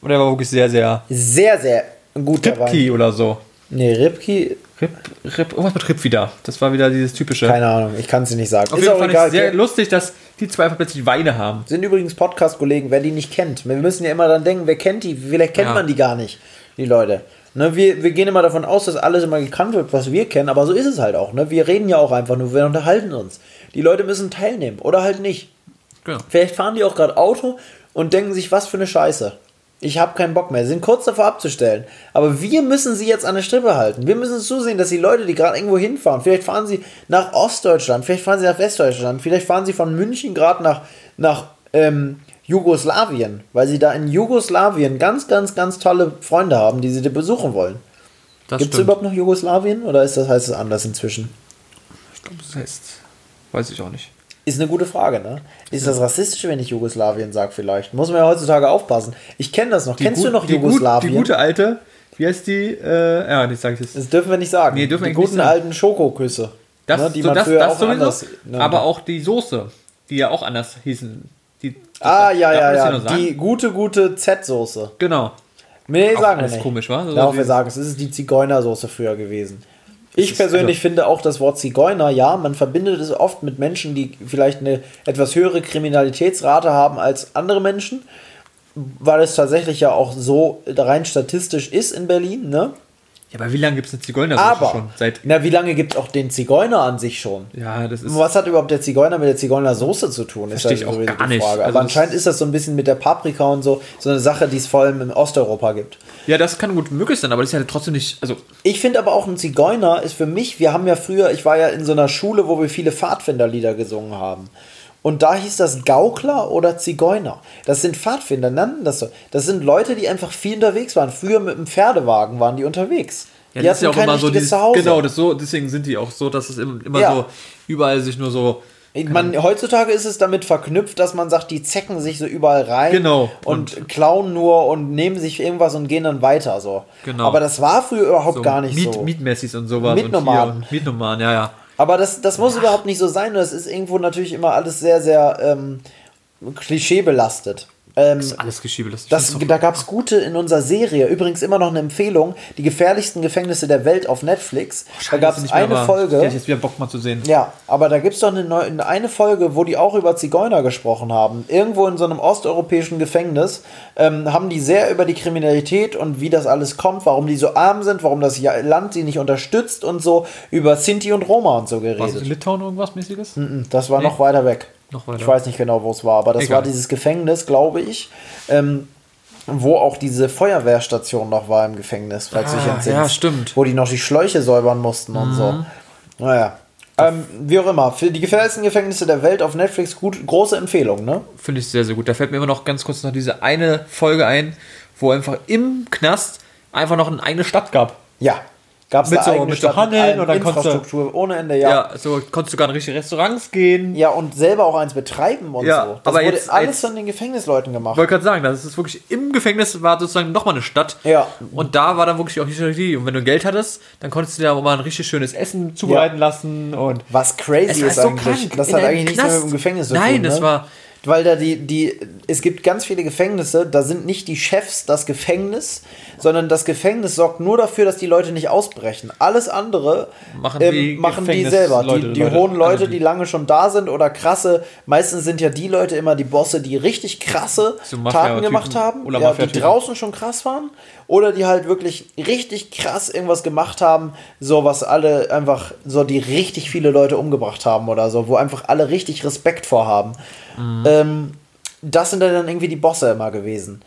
Und der war wirklich sehr, sehr sehr, sehr guter Ripki oder so. Nee, Ripki, Rip, Rip, irgendwas mit Rip wieder. Das war wieder dieses typische. keine Ahnung, ich kann es dir nicht sagen. Auf ist jeden auch Fall egal. sehr lustig, dass die zwei einfach plötzlich Weine haben. Sind übrigens Podcast-Kollegen, wer die nicht kennt. Wir müssen ja immer dann denken, wer kennt die? Vielleicht kennt Ja. man die gar nicht, die Leute. Ne, wir, wir gehen immer davon aus, dass alles immer gekannt wird, was wir kennen, aber so ist es halt auch. Ne? Wir reden ja auch einfach nur, wir unterhalten uns. Die Leute müssen teilnehmen oder halt nicht. Genau. Vielleicht fahren die auch gerade Auto und denken sich, was für eine Scheiße. Ich habe keinen Bock mehr. Sie sind kurz davor abzustellen. Aber wir müssen sie jetzt an der Strippe halten. Wir müssen zusehen, dass die Leute, die gerade irgendwo hinfahren, vielleicht fahren sie nach Ostdeutschland, vielleicht fahren sie nach Westdeutschland, vielleicht fahren sie von München gerade nach, nach ähm, Jugoslawien, weil sie da in Jugoslawien ganz, ganz, ganz tolle Freunde haben, die sie da besuchen wollen. Gibt es überhaupt noch Jugoslawien oder ist das, heißt es anders inzwischen? Ich glaube, das heißt. Weiß ich auch nicht. Ist eine gute Frage, ne? Ist das rassistisch, wenn ich Jugoslawien sage vielleicht? Muss man ja heutzutage aufpassen. Ich kenne das noch. Kennst du gut- noch die gut- Jugoslawien? Die gute alte, wie heißt die? Äh, ja, das sage ich jetzt. das dürfen wir nicht sagen. Nee, dürfen die guten nicht alten Schokoküsse. Das, ne, die so, man das, früher das auch sowieso, anders nannte. aber auch die Soße, die ja auch anders hießen. Die, Ah, ja, ja, ja. Die gute, gute Z-Soße. Genau. Nee, Auch sagen wir nicht. komisch, wa? So Darauf wir sagen, es ist die Zigeunersoße früher gewesen. Ich persönlich also- finde auch das Wort Zigeuner, ja, man verbindet es oft mit Menschen, die vielleicht eine etwas höhere Kriminalitätsrate haben als andere Menschen, weil es tatsächlich ja auch so rein statistisch ist in Berlin, ne? Ja, aber wie lange gibt es eine Zigeuner Aber, schon? Seit. na, wie lange gibt es auch den Zigeuner an sich schon? Ja, das ist. Was hat überhaupt der Zigeuner mit der Zigeunersoße zu tun? Ist Versteh ich auch gar nicht. Frage. Also Aber das- anscheinend ist das so ein bisschen mit der Paprika und so, so eine Sache, die es vor allem in Osteuropa gibt. Ja, das kann gut möglich sein, aber das ist ja trotzdem nicht. Also, Ich finde aber auch ein Zigeuner ist für mich, wir haben ja früher, ich war ja in so einer Schule, wo wir viele Pfadfinderlieder gesungen haben. Und da hieß das Gaukler oder Zigeuner. Das sind Pfadfinder, nannten das so. Das sind Leute, die einfach viel unterwegs waren. Früher mit einem Pferdewagen waren die unterwegs. ja, die das ist ja auch immer so dieses. Genau, das so, deswegen sind die auch so, dass es im- immer Ja. so überall sich nur so. Man, heutzutage ist es damit verknüpft, dass man sagt, die zecken sich so überall rein Genau. und, klauen nur und nehmen sich irgendwas und gehen dann weiter. So. Genau. Aber das war früher überhaupt so gar nicht Miet, so. Mietmessis und sowas. Mietnomaden. Und und Mietnomaden, ja, ja. Aber das, das muss überhaupt nicht so sein. Das ist irgendwo natürlich immer alles sehr, sehr ähm, klischeebelastet. Ähm, Das ist alles Geschiebe. Das, das, da gab es gute in unserer Serie. Übrigens immer noch eine Empfehlung: Die gefährlichsten Gefängnisse der Welt auf Netflix. da gab es eine Ich Folge. hätte jetzt wieder Bock mal zu sehen. Ja, aber da gibt es doch eine, eine Folge, wo die auch über Zigeuner gesprochen haben. Irgendwo in so einem osteuropäischen Gefängnis ähm, haben die sehr über die Kriminalität und wie das alles kommt, warum die so arm sind, warum das Land sie nicht unterstützt und so, über Sinti und Roma und so War es in geredet. Litauen irgendwas mäßiges? Das war noch weiter weg. Noch weiter. Ich weiß nicht genau, wo es war, aber das Egal. war dieses Gefängnis, glaube ich. Ähm, wo auch diese Feuerwehrstation noch war im Gefängnis, falls du dich Ah, entsinnst. ja, stimmt. Wo die noch die Schläuche säubern mussten und so. Naja. Ähm, wie auch immer, für die gefährlichsten Gefängnisse der Welt auf Netflix gut, große Empfehlung, ne? Finde ich sehr, sehr gut. Da fällt mir immer noch ganz kurz noch diese eine Folge ein, wo einfach im Knast einfach noch eine eigene Stadt gab. Ja. Gab es Mit so- mit so Handeln und dann konntest du- Infrastruktur ohne Ende, ja. Ja, so konntest du sogar in richtige Restaurants gehen. Ja, und selber auch eins betreiben und Ja, so. Das aber wurde jetzt alles als- von den Gefängnisleuten gemacht. Ich wollte gerade sagen, das ist wirklich im Gefängnis war sozusagen nochmal eine Stadt. Ja. Und da war dann wirklich auch die Strategie. Und wenn du Geld hattest, dann konntest du dir auch mal ein richtig schönes Essen zubereiten lassen. Und Was crazy war ist eigentlich. Das In hat eigentlich nichts mehr mit dem. Gefängnis zu Nein, tun. das ne? war. Weil da die, die, es gibt ganz viele Gefängnisse, da sind nicht die Chefs das Gefängnis, sondern das Gefängnis sorgt nur dafür, dass die Leute nicht ausbrechen. Alles andere Machen ähm, die machen die selber. Die, die Leute, hohen Leute, also die, die- lange schon da sind oder krasse, meistens sind ja die Leute immer die Bosse, die richtig krasse Taten gemacht haben, oder ja, die draußen schon krass waren oder die halt wirklich richtig krass irgendwas gemacht haben, so was alle einfach, so die richtig viele Leute umgebracht haben oder so, wo einfach alle richtig Respekt vorhaben. Mhm. Ähm, das sind dann irgendwie die Bosse immer gewesen.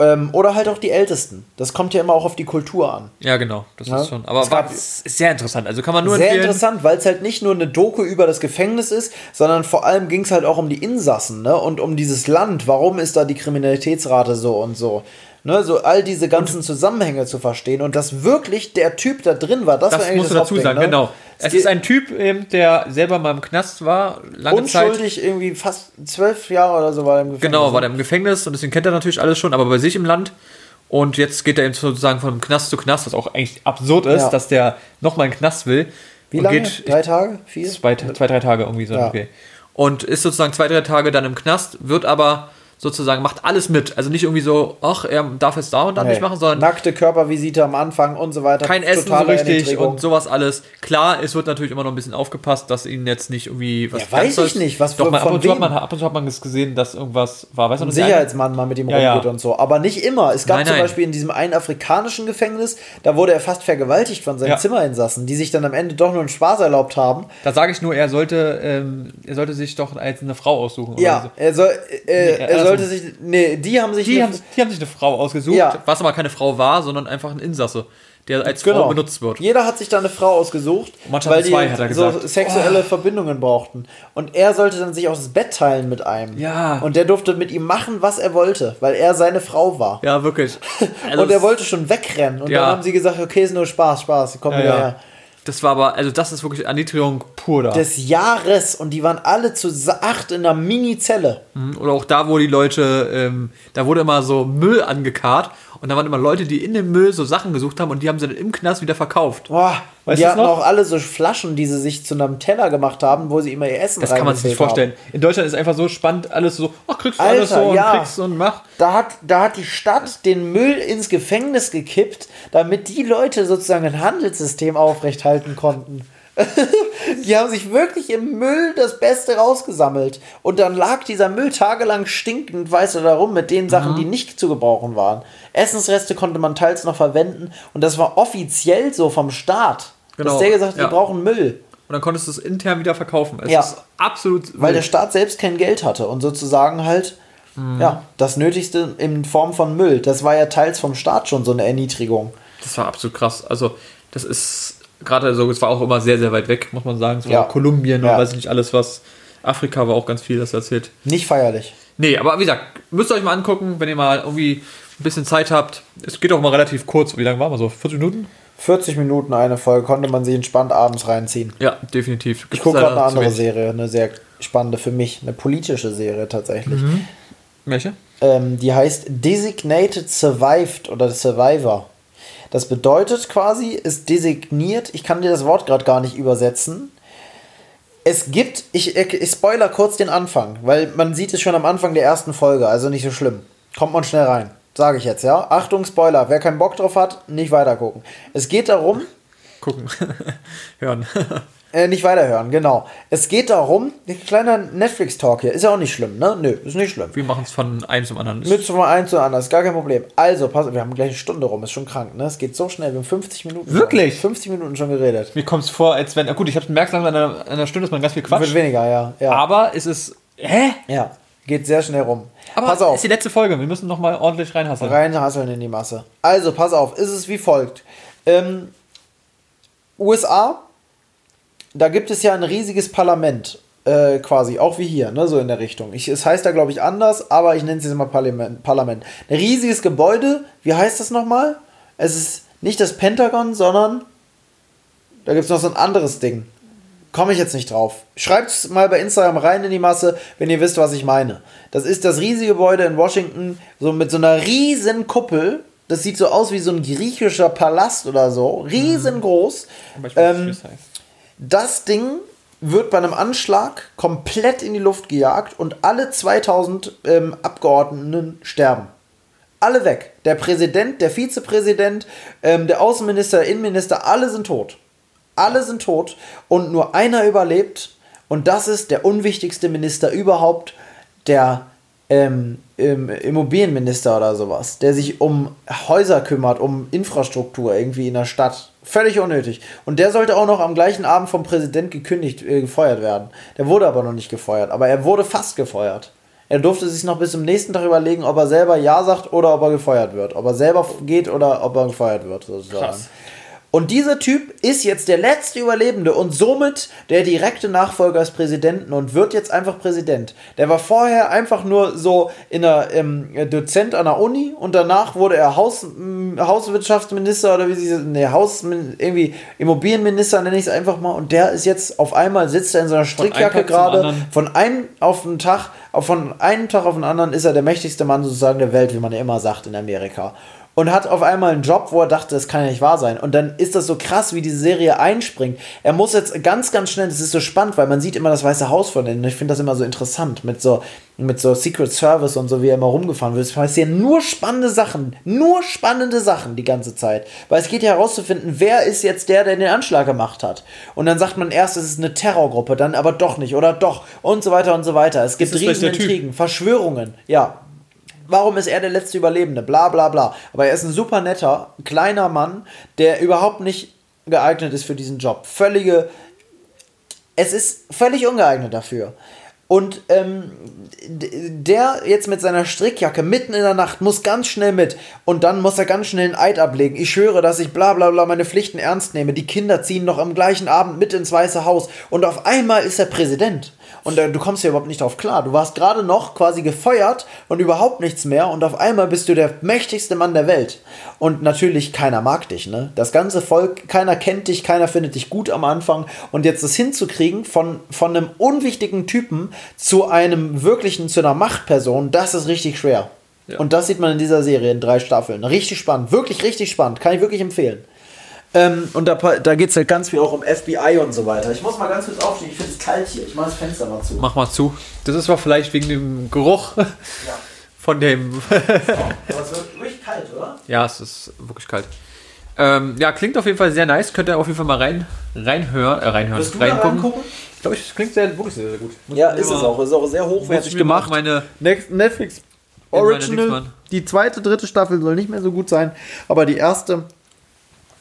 Ähm, oder halt auch die Ältesten. Das kommt ja immer auch auf die Kultur an. Ja, genau. Das Ja. ist schon. Aber Es war, ist sehr interessant. Also kann man nur Sehr interessant, weil es halt nicht nur eine Doku über das Gefängnis ist, sondern vor allem ging es halt auch um die Insassen ne? und um dieses Land. Warum ist da die Kriminalitätsrate so und so? Ne? So all diese ganzen Zusammenhänge zu verstehen und dass wirklich der Typ da drin war, das, war Das eigentlich musst du das dazu Hauptding, sagen, ne? genau. Es geht- ist ein Typ, ähm, der selber mal im Knast war, lange Zeit. unschuldig, irgendwie fast zwölf Jahre oder so war er im Gefängnis. Genau, war der im Gefängnis und deswegen kennt er natürlich alles schon, aber bei sich im Land. Und jetzt geht er eben sozusagen von Knast zu Knast, was auch eigentlich absurd ist, Ja. dass der nochmal in den Knast will. Wie und lange? Geht, Drei Tage? Vier? zwei, zwei, drei Tage irgendwie so. Ja. Okay. Und ist sozusagen zwei, drei Tage dann im Knast, wird aber sozusagen, macht alles mit. Also nicht irgendwie so, ach, er darf es da und da Nee. nicht machen, sondern Nackte Körpervisite am Anfang und so weiter. kein Essen so richtig und sowas alles. Klar, es wird natürlich immer noch ein bisschen aufgepasst, dass ihnen jetzt nicht irgendwie was Ja, weiß ich nicht, was Doch, von- mal, ab, und zu hat man, ab und zu hat man das gesehen, dass irgendwas war. Weißt du, ein Sicherheitsmann mal mit ihm Ja, ja. rumgeht und so. Aber nicht immer. Es gab Nein, zum nein. Beispiel in diesem einen afrikanischen Gefängnis, da wurde er fast vergewaltigt von seinen Ja. Zimmerinsassen, die sich dann am Ende doch nur einen Spaß erlaubt haben. Da sage ich nur, er sollte, ähm, er sollte sich doch als eine Frau aussuchen. oder Ja, so. er, soll, äh, er also- sollte sich. Nee, die haben sich. Die, eine- haben, die haben sich eine Frau ausgesucht, Ja. was aber keine Frau war, sondern einfach ein Insasse, der als Genau. Frau benutzt wird. Jeder hat sich da eine Frau ausgesucht, weil die zwei, hat er so gesagt. sexuelle Verbindungen brauchten. Und er sollte dann sich auch das Bett teilen mit einem. Ja. Und der durfte mit ihm machen, was er wollte, weil er seine Frau war. Ja, wirklich. Also und er wollte schon wegrennen. Und Ja. dann haben sie gesagt, okay, ist nur Spaß, Spaß, komm ja, wieder ja. Das war aber, also das ist wirklich Erniedrigung pur da. Des Jahres und die waren alle zu acht in einer Mini-Zelle. Mhm. Oder auch da, wo die Leute, ähm, da wurde immer so Müll angekarrt und da waren immer Leute, die in dem Müll so Sachen gesucht haben und die haben sie dann im Knast wieder verkauft. Boah, Weißt die hatten noch? auch alle so Flaschen, die sie sich zu einem Teller gemacht haben, wo sie immer ihr Essen Das kann man sich nicht reingefüllt haben. vorstellen. In Deutschland ist einfach so spannend, alles so, ach, kriegst du Alter, alles so ja. und kriegst und mach. Da hat, da hat die Stadt den Müll ins Gefängnis gekippt, damit die Leute sozusagen ein Handelssystem aufrechthalten konnten. die haben sich wirklich im Müll das Beste rausgesammelt. Und dann lag dieser Müll tagelang stinkend, weißt du, darum mit den Sachen, die nicht zu gebrauchen waren. Essensreste konnte man teils noch verwenden. Und das war offiziell so vom Staat. Genau, Dass der gesagt hat, ja. wir brauchen Müll. Und dann konntest du es intern wieder verkaufen. Es Ja. ist absolut. Weil der wild. Staat selbst kein Geld hatte und sozusagen halt, Mhm. ja, das Nötigste in Form von Müll. Das war ja teils vom Staat schon so eine Erniedrigung. Das war absolut krass. Also, das ist gerade so, es war auch immer sehr, sehr weit weg, muss man sagen. Es war Ja. Kolumbien Ja. und weiß ich nicht alles, was. Afrika war auch ganz viel, das erzählt. Nicht feierlich. Nee, aber wie gesagt, müsst ihr euch mal angucken, wenn ihr mal irgendwie ein bisschen Zeit habt. Es geht auch mal relativ kurz. Wie lange waren wir so? 40 Minuten? 40 Minuten eine Folge konnte man sich entspannt abends reinziehen. Ja, definitiv. Ich Gibt's gucke gerade eine andere. Serie, eine sehr spannende für mich, eine politische Serie tatsächlich. Mhm. Welche? Ähm, die heißt Designated Survived oder Survivor. Das bedeutet quasi, ist designiert, ich kann dir das Wort gerade gar nicht übersetzen. Es gibt, ich, ich spoiler kurz den Anfang, weil man sieht es schon am Anfang der ersten Folge, also nicht so schlimm. Kommt man schnell rein. Sage ich jetzt, ja. Achtung, Spoiler. Wer keinen Bock drauf hat, nicht weitergucken. Es geht darum, Gucken. Hören. Äh, nicht weiterhören, genau. Es geht darum, ein kleiner Netflix-Talk hier. Ist ja auch nicht schlimm, ne? Nö, ist nicht schlimm. Wir machen es von einem zum anderen. Mit von eins zu anders, gar kein Problem. Also, pass wir haben gleich eine Stunde rum, ist schon krank, ne? Es geht so schnell, wir haben 50 Minuten. Wirklich? Schon, 50 Minuten schon geredet. Mir kommt es vor, als wenn. Gut, ich habe merkt langsam an einer, einer Stunde, ist man ganz viel Quatsch. Wird weniger, ja. Ja. Aber es ist. Hä? ja. Geht sehr schnell rum. Aber pass auf. ist die letzte Folge. Wir müssen noch mal ordentlich reinhasseln. Reinhasseln in die Masse. Also, pass auf, ist es wie folgt. Ähm, USA, da gibt es ja ein riesiges Parlament, äh, quasi, auch wie hier, ne, so in der Richtung. Ich, es heißt da, glaube ich, anders, aber ich nenne es jetzt mal Parlament, Parlament. Ein riesiges Gebäude, wie heißt das nochmal? Es ist nicht das Pentagon, sondern da gibt es noch so ein anderes Ding. Komme ich jetzt nicht drauf. Schreibt es mal bei Instagram rein in die Masse, wenn ihr wisst, was ich meine. Das ist das riesige Gebäude in Washington, so mit so einer riesen Kuppel. Das sieht so aus wie so ein griechischer Palast oder so. Riesengroß. Aber ich weiß nicht, Ähm, wie es heißt. Das Ding wird bei einem Anschlag komplett in die Luft gejagt und alle 2000 ähm, Abgeordneten sterben. Alle weg. Der Präsident, der Vizepräsident, ähm, der Außenminister, der Innenminister, alle sind tot. Alle sind tot und nur einer überlebt und das ist der unwichtigste Minister überhaupt, der ähm, ähm, Immobilienminister oder sowas, der sich um Häuser kümmert, um Infrastruktur irgendwie in der Stadt. Völlig unnötig. Und der sollte auch noch am gleichen Abend vom Präsident gekündigt, äh, gefeuert werden. Der wurde aber noch nicht gefeuert, aber er wurde fast gefeuert. Er durfte sich noch bis zum nächsten Tag überlegen, ob er selber Ja sagt oder ob er gefeuert wird. Ob er selber geht oder ob er gefeuert wird, sozusagen. Krass. Und dieser Typ ist jetzt der letzte Überlebende und somit der direkte Nachfolger des Präsidenten und wird jetzt einfach Präsident. Der war vorher einfach nur so in der ähm, Dozent an der Uni und danach wurde er Haus, m, Hauswirtschaftsminister oder wie sie ne Haus irgendwie Immobilienminister nenne ich es einfach mal. Und der ist jetzt auf einmal sitzt er in seiner Strickjacke gerade. von einem auf den Tag auf- von einem Tag auf den anderen ist er der mächtigste Mann sozusagen der Welt, wie man ja immer sagt in Amerika und hat auf einmal einen Job, wo er dachte, das kann ja nicht wahr sein. Und dann ist das so krass, wie diese Serie einspringt. Er muss jetzt ganz, ganz schnell, das ist so spannend, weil man sieht immer das Weiße Haus von denen. Ich finde das immer so interessant mit so, mit so Secret Service und so, wie er immer rumgefahren wird. Es passieren nur spannende Sachen, nur spannende Sachen die ganze Zeit. Weil es geht ja herauszufinden, wer ist jetzt der, der den Anschlag gemacht hat. Und dann sagt man erst, es ist eine Terrorgruppe, dann aber doch nicht oder doch und so weiter und so weiter. Es gibt Typ? Riesenintrigen, Verschwörungen, ja. Warum ist er der letzte Überlebende? Bla bla bla. Aber er ist ein super netter, kleiner Mann, der überhaupt nicht geeignet ist für diesen Job. Völlige. Es ist völlig ungeeignet dafür. Und ähm, der jetzt mit seiner Strickjacke mitten in der Nacht muss ganz schnell mit und dann muss er ganz schnell einen Eid ablegen. Ich schwöre, dass ich bla bla bla meine Pflichten ernst nehme. Die Kinder ziehen noch am gleichen Abend mit ins Weiße Haus und auf einmal ist er Präsident. Und äh, du kommst hier überhaupt nicht drauf klar. Du warst gerade noch quasi gefeuert und überhaupt nichts mehr und auf einmal bist du der mächtigste Mann der Welt. Und natürlich, keiner mag dich, ne? Das ganze Volk, keiner kennt dich, keiner findet dich gut am Anfang. Und jetzt das hinzukriegen von, von einem unwichtigen Typen zu einem wirklichen, zu einer Machtperson, das ist richtig schwer. Ja. Und das sieht man in dieser Serie in drei Staffeln. Richtig spannend, wirklich richtig spannend. Kann ich wirklich empfehlen. Ähm, und da, da geht es halt ganz viel auch um FBI und so weiter. Ich muss mal ganz kurz aufstehen, ich finde es kalt hier. Ich mache das Fenster mal zu. Mach mal zu. Das ist aber vielleicht wegen dem Geruch von dem. Aber es wird wirklich kalt, oder? ja, es ist wirklich kalt. Ähm, ja, klingt auf jeden Fall sehr nice. Könnt ihr auf jeden Fall mal rein, reinhören, äh, reinhören, da reingucken. Ich glaube, es klingt sehr, wirklich sehr, sehr gut. Muss Ja, ist es auch. Ist auch sehr hochwertig gemacht. Meine, Next- Netflix Original. Die zweite, dritte Staffel soll nicht mehr so gut sein, aber die erste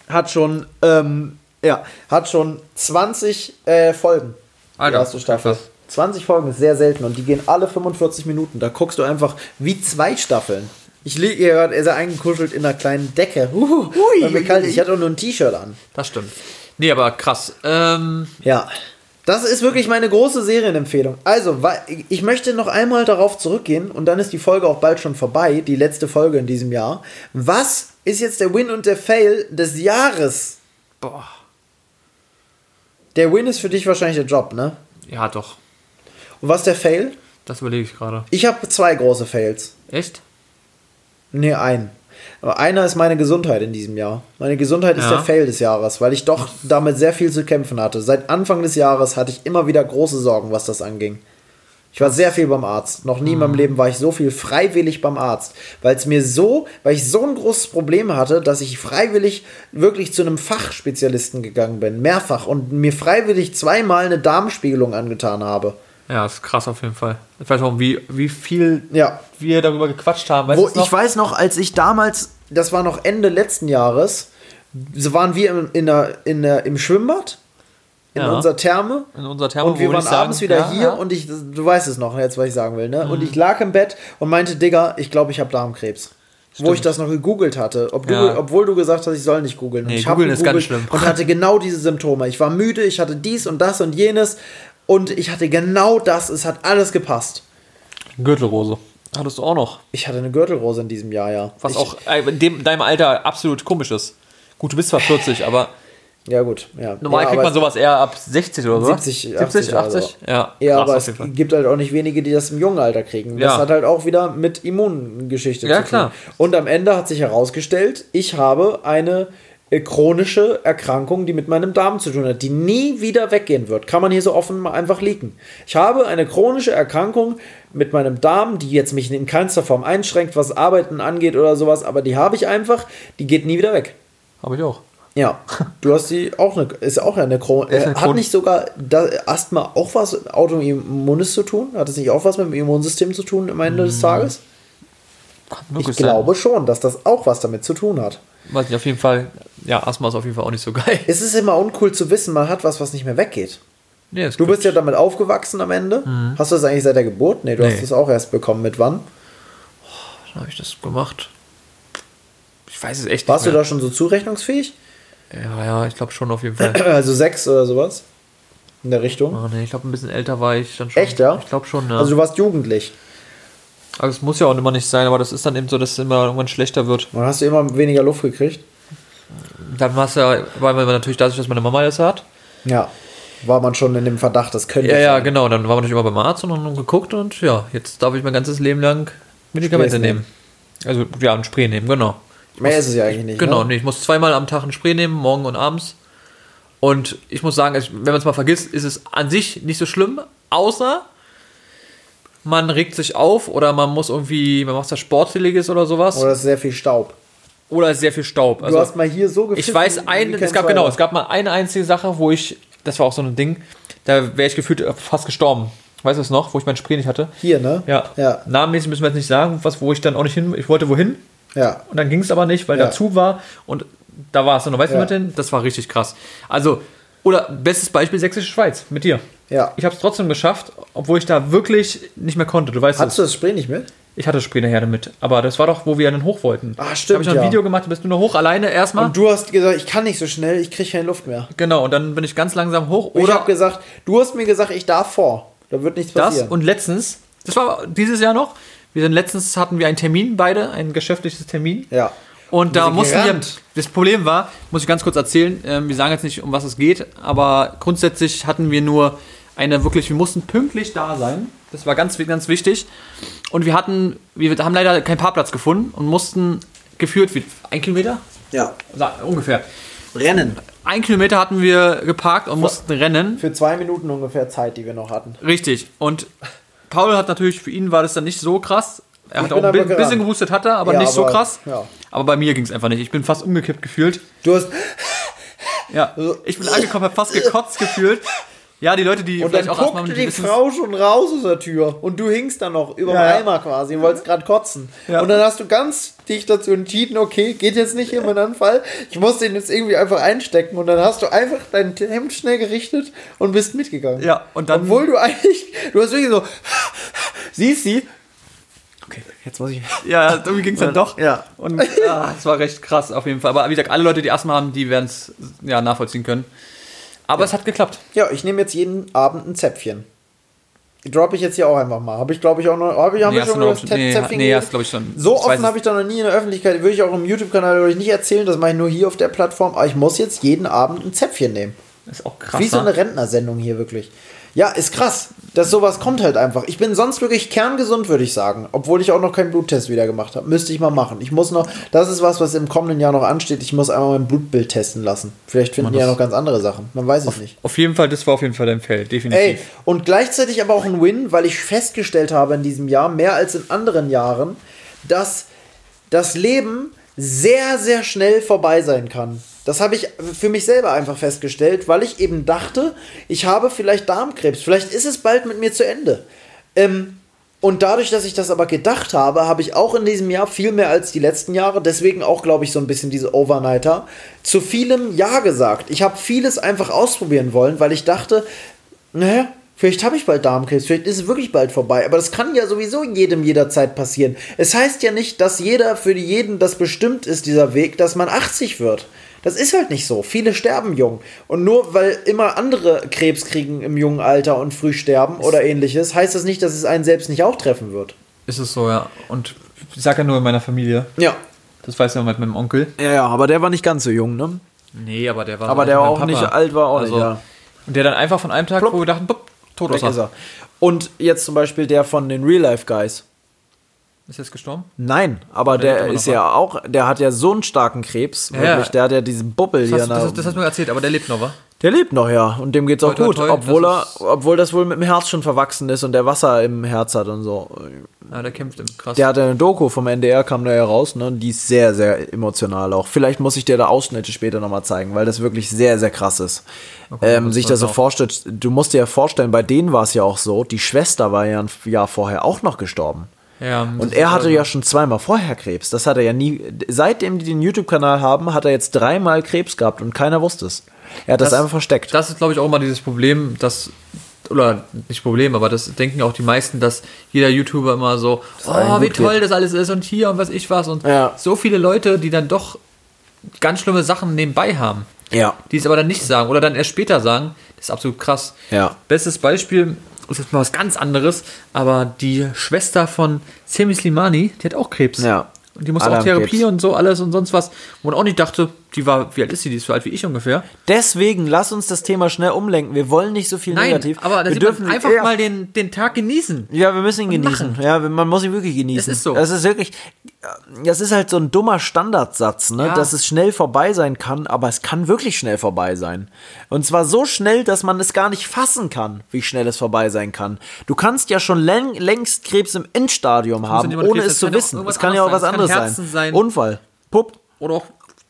hat schon, ähm, ja, hat schon 20 äh, Folgen. Die Alter, erste Staffel. krass. 20 Folgen ist sehr selten und die gehen alle 45 Minuten. Da guckst du einfach wie zwei Staffeln. Ich liege hier gerade sehr eingekuschelt in einer kleinen Decke. Uh, weil mir kalt ist. Ich hatte auch nur ein T-Shirt an. das stimmt. Nee, aber krass. Ähm, Ja. Das ist wirklich meine große Serienempfehlung. Also, ich möchte noch einmal darauf zurückgehen und dann ist die Folge auch bald schon vorbei, die letzte Folge in diesem Jahr. Was ist jetzt der Win und der Fail des Jahres? boah. Der Win ist für dich wahrscheinlich der Job, ne? Ja, doch. Und was ist der Fail? Das überlege ich gerade. Ich habe zwei große Fails. Echt? Nee, ein. Aber einer ist meine Gesundheit in diesem Jahr. Meine Gesundheit ist Ja. der Fail des Jahres, weil ich doch damit sehr viel zu kämpfen hatte. Seit Anfang des Jahres hatte ich immer wieder große Sorgen, was das anging. Ich war sehr viel beim Arzt. Noch nie in Mhm. meinem Leben war ich so viel freiwillig beim Arzt, weil es mir so, weil ich so ein großes Problem hatte, dass ich freiwillig wirklich zu einem Fachspezialisten gegangen bin, mehrfach und mir freiwillig zweimal eine Darmspiegelung angetan habe. Ja, ist krass auf jeden Fall. Ich weiß auch, wie, wie viel Ja, wir darüber gequatscht haben. Weißt Wo, ich weiß noch, als ich damals, das war noch Ende letzten Jahres, so waren wir in, in der, in der, im Schwimmbad, in Ja. unserer Therme. in unserer Thermo, Und wir waren sagen- abends wieder ja, hier ja. Mhm. und ich, du weißt es noch, jetzt was ich sagen will, ne? Und ich lag im Bett und meinte, Digga, ich glaube, ich habe Darmkrebs. Wo ich das noch gegoogelt hatte, ob du, obwohl du gesagt hast, ich soll nicht googeln. Und Nee, ich hab googeln ist ganz schlimm. Und hatte genau diese Symptome. Ich war müde, ich hatte dies und das und jenes und ich hatte genau das. Es hat alles gepasst. Gürtelrose. Hattest du auch noch. Ich hatte eine Gürtelrose in diesem Jahr, ja. Was ich, auch äh, in dem, deinem Alter absolut komisch ist. Gut, du bist zwar 40, aber Ja, gut. Ja. normal ja, kriegt man sowas eher ab 60 oder so. 70, 80 oder so. Ja, Ja, aber es gibt halt auch nicht wenige, die das im jungen Alter kriegen. Das Ja. hat halt auch wieder mit Immungeschichte Ja, zu tun. klar. Und am Ende hat sich herausgestellt, ich habe eine äh, chronische Erkrankung, die mit meinem Darm zu tun hat, die nie wieder weggehen wird. Kann man hier so offen mal einfach leaken. Ich habe eine chronische Erkrankung mit meinem Darm, die jetzt mich in keinster Form einschränkt, was Arbeiten angeht oder sowas, aber die habe ich einfach, die geht nie wieder weg. Habe ich auch. Ja, du hast die auch eine, ist auch eine eine äh, Hat nicht sogar Asthma auch was mit Autoimmunes zu tun? Hat es nicht auch was mit dem Immunsystem zu tun am Ende des Tages? Kann Ich glaube schon, dass das auch was damit zu tun hat. Weiß nicht, auf jeden Fall. Ja, Asthma ist auf jeden Fall auch nicht so geil. Es ist immer uncool zu wissen, man hat was, was nicht mehr weggeht. Nee, Du bist ja damit aufgewachsen am Ende. Hast du das eigentlich seit der Geburt? Nee, du Mhm. Nee. hast es auch erst bekommen. Mit wann? Wann habe ich das gemacht? Ich weiß es echt Warst du nicht mehr. da schon so zurechnungsfähig? Ja, ja, ich glaube schon auf jeden Fall. Also sechs oder sowas? In der Richtung? Oh, nee, ich glaube, ein bisschen älter war ich dann schon. Echt, ja? Ich glaube schon, ja. Also du warst jugendlich. also es muss ja auch immer nicht sein, aber das ist dann eben so, dass es immer irgendwann schlechter wird. Und hast du immer weniger Luft gekriegt? Dann war es ja, weil man natürlich dadurch, dass meine Mama das hat. Ja. War man schon in dem Verdacht, das könnte Ja, ja, sein. genau. Dann war man natürlich immer beim Arzt und haben geguckt und ja, jetzt darf ich mein ganzes Leben lang Medikamente Sprays nehmen. Also ja, ein Spray nehmen, genau. Mehr ist es ja eigentlich nicht. Genau, Ne? nee, ich muss zweimal am Tag ein Spray nehmen, morgen und abends. Und ich muss sagen, wenn man es mal vergisst, ist es an sich nicht so schlimm, außer man regt sich auf oder man muss irgendwie, man macht was Sportliches oder sowas. Oder es ist sehr viel Staub. Oder es ist sehr viel Staub. Du Also, hast mal hier so ich weiß, ein, es gab genau, es gab mal eine einzige Sache, wo ich, das war auch so ein Ding, da wäre ich gefühlt fast gestorben. Weißt du es noch, wo ich mein Spray nicht hatte? Hier, ne? Ja. Ja. Namenmäßig müssen wir jetzt nicht sagen, was, wo ich dann auch nicht hin, ich wollte wohin Ja. und dann ging es aber nicht, weil Ja. dazu war und da war es dann noch, weißt du Ja. mit denn? Das war richtig krass. Also, oder bestes Beispiel Sächsische Schweiz mit dir. Ja. Ich habe es trotzdem geschafft, obwohl ich da wirklich nicht mehr konnte. Du weißt Hattest es. du das Spray nicht mit? Ich hatte Spray nachher damit. Aber das war doch, wo wir dann hoch wollten. Ah, Da stimmt, habe ich noch ein ja. Video gemacht, da bist du nur hoch alleine erstmal. Und du hast gesagt, ich kann nicht so schnell, ich kriege keine Luft mehr. Genau, und dann bin ich ganz langsam hoch. Und ich Oder habe gesagt, du hast mir gesagt, ich darf vor. Da wird nichts das passieren. und letztens, das war dieses Jahr noch, wir sind letztens hatten wir einen Termin beide, ein geschäftliches Termin. ja. Und da mussten wir, gerannt. das Problem war, muss ich ganz kurz erzählen, ähm, wir sagen jetzt nicht, um was es geht, aber grundsätzlich hatten wir nur eine wirklich, wir mussten pünktlich da sein. Das war ganz, ganz wichtig. Und wir hatten, wir haben leider keinen Parkplatz gefunden und mussten geführt, wie, ein Kilometer? Ja. Ungefähr. Rennen. Ein Kilometer hatten wir geparkt und mussten rennen. Für zwei Minuten ungefähr Zeit, die wir noch hatten. Richtig. Und Paul hat natürlich, für ihn war das dann nicht so krass. Er Ich hat auch ein aber bi- bisschen gerannt. gehustet, hat er, aber Ja, nicht so krass. Ja. Aber bei mir ging es einfach nicht. Ich bin fast umgekippt gefühlt. Du hast. Ja, ich bin angekommen, hab fast gekotzt gefühlt. Ja, die Leute, die Und dann auch guckte die Frau schon raus aus der Tür und du hingst dann noch über Ja, Eimer quasi und wolltest gerade kotzen. Ja. Und dann hast du ganz dich dazu entschieden, okay, geht jetzt nicht hier mein Anfall, ich muss den jetzt irgendwie einfach einstecken und dann hast du einfach dein Hemd schnell gerichtet und bist mitgegangen. Ja, und dann- Obwohl du eigentlich, du hast wirklich so, siehst sie, okay, jetzt muss ich, Ja, irgendwie ging es dann doch. Ja. Und es war recht krass auf jeden Fall. Aber wie gesagt, alle Leute, die Asthma haben, die werden es ja, nachvollziehen können. Aber es hat geklappt. ja, ich nehme jetzt jeden Abend ein Zäpfchen. Droppe ich jetzt hier auch einfach mal. Habe ich, glaube ich, auch noch. Hab ich, Nee, hast schon noch- das nee, Zäpfchen nee, hast, glaub ich, schon. So Ich offen habe ich da noch nie in der Öffentlichkeit. Würde ich auch im YouTube-Kanal ich nicht erzählen. Das mache ich nur hier auf der Plattform. Aber ich muss jetzt jeden Abend ein Zäpfchen nehmen. Ist auch krass. Wie so ne? eine Rentnersendung hier wirklich. Ja, ist krass. Dass sowas kommt halt einfach. Ich bin sonst wirklich kerngesund, würde ich sagen. Obwohl ich auch noch keinen Bluttest wieder gemacht habe. Müsste ich mal machen. Ich muss noch, das ist was, was im kommenden Jahr noch ansteht. Ich muss einmal mein Blutbild testen lassen. Vielleicht finden die ja noch ganz andere Sachen. Man weiß es nicht. Auf jeden Fall, das war auf jeden Fall dein Feld, definitiv. Ey, und gleichzeitig aber auch ein Win, weil ich festgestellt habe in diesem Jahr, mehr als in anderen Jahren, dass das Leben sehr, sehr schnell vorbei sein kann. Das habe ich für mich selber einfach festgestellt, weil ich eben dachte, ich habe vielleicht Darmkrebs. Vielleicht ist es bald mit mir zu Ende. Ähm, und dadurch, dass ich das aber gedacht habe, habe ich auch in diesem Jahr viel mehr als die letzten Jahre, deswegen auch, glaube ich, so ein bisschen diese Overnighter, zu vielem Ja gesagt. Ich habe vieles einfach ausprobieren wollen, weil ich dachte, naja, vielleicht habe ich bald Darmkrebs, vielleicht ist es wirklich bald vorbei. Aber das kann ja sowieso jedem jederzeit passieren. Es heißt ja nicht, dass jeder für jeden das bestimmt ist, dieser Weg, dass man 80 wird. Das ist halt nicht so. Viele sterben jung. Und nur weil immer andere Krebs kriegen im jungen Alter und früh sterben oder ähnliches, heißt das nicht, dass es einen selbst nicht auch treffen wird. Ist es so, ja. Und ich sag ja nur in meiner Familie. Ja. Das weiß ja mit meinem Onkel. Ja, ja, aber der war nicht ganz so jung, ne? Nee, aber der war Aber so der auch mein nicht Papa. alt war, auch also, nicht, ja. Und der dann einfach von einem Tag, Plupp. wo wir dachten, bupp, tot ist er. Und jetzt zum Beispiel der von den Real Life Guys. Ist jetzt gestorben? Nein, aber der der, ist ja auch, der hat ja so einen starken Krebs, Ja, wirklich, der hat ja diesen Bubbel Das, hier. hast, das, das hast du mir erzählt, aber der lebt noch, wa? der lebt noch, ja, und dem geht's auch Toi, toi, gut, toi, obwohl er, obwohl das wohl mit dem Herz schon verwachsen ist und der Wasser im Herz hat und so. Ja, der kämpft im krass. Der hatte eine Doku vom NDR, kam da ja raus, ne, und die ist sehr, sehr emotional auch. Vielleicht muss ich dir da Ausschnitte später nochmal zeigen, weil das wirklich sehr, sehr krass ist. ähm, das sich das so auch. vorstellt, du musst dir ja vorstellen, bei denen war es ja auch so, die Schwester war ja ein Jahr vorher auch noch gestorben. Ja, das Und er hatte ja schon zweimal vorher Krebs. Das hat er ja nie. Seitdem die den YouTube-Kanal haben, hat er jetzt dreimal Krebs gehabt und keiner wusste es. Er hat das, Das- einfach versteckt. Das ist, glaube ich, auch immer dieses Problem, dass, oder nicht Problem, aber das denken auch die meisten, dass jeder YouTuber immer so, allen oh, wie toll geht. das alles ist und hier und was ich was und Ja. so viele Leute, die dann doch ganz schlimme Sachen nebenbei haben, ja. die es aber dann nicht sagen oder dann erst später sagen, das ist absolut krass. Ja. Bestes Beispiel ist jetzt mal was ganz anderes, aber die Schwester von Semi Slimani, die hat auch Krebs. Ja. Und die muss auch Therapie Krebs. und so alles und sonst was. Wo man auch nicht dachte, die war, wie alt ist sie? Die ist so alt wie ich ungefähr. Deswegen lass uns das Thema schnell umlenken. Wir wollen nicht so viel Nein, negativ. aber wir man einfach eher- mal den, den Tag genießen. Ja, wir müssen ihn und genießen. machen. Ja, man muss ihn wirklich genießen. Es ist so. Das ist wirklich, das ist halt so ein dummer Standardsatz, ne? Ja. dass es schnell vorbei sein kann, aber es kann wirklich schnell vorbei sein. Und zwar so schnell, dass man es gar nicht fassen kann, wie schnell es vorbei sein kann. Du kannst ja schon läng längst Krebs im Endstadium haben, ohne Krebs, es das zu wissen. Es kann ja auch was anderes sein. sein. Unfall. Pupp. Oder auch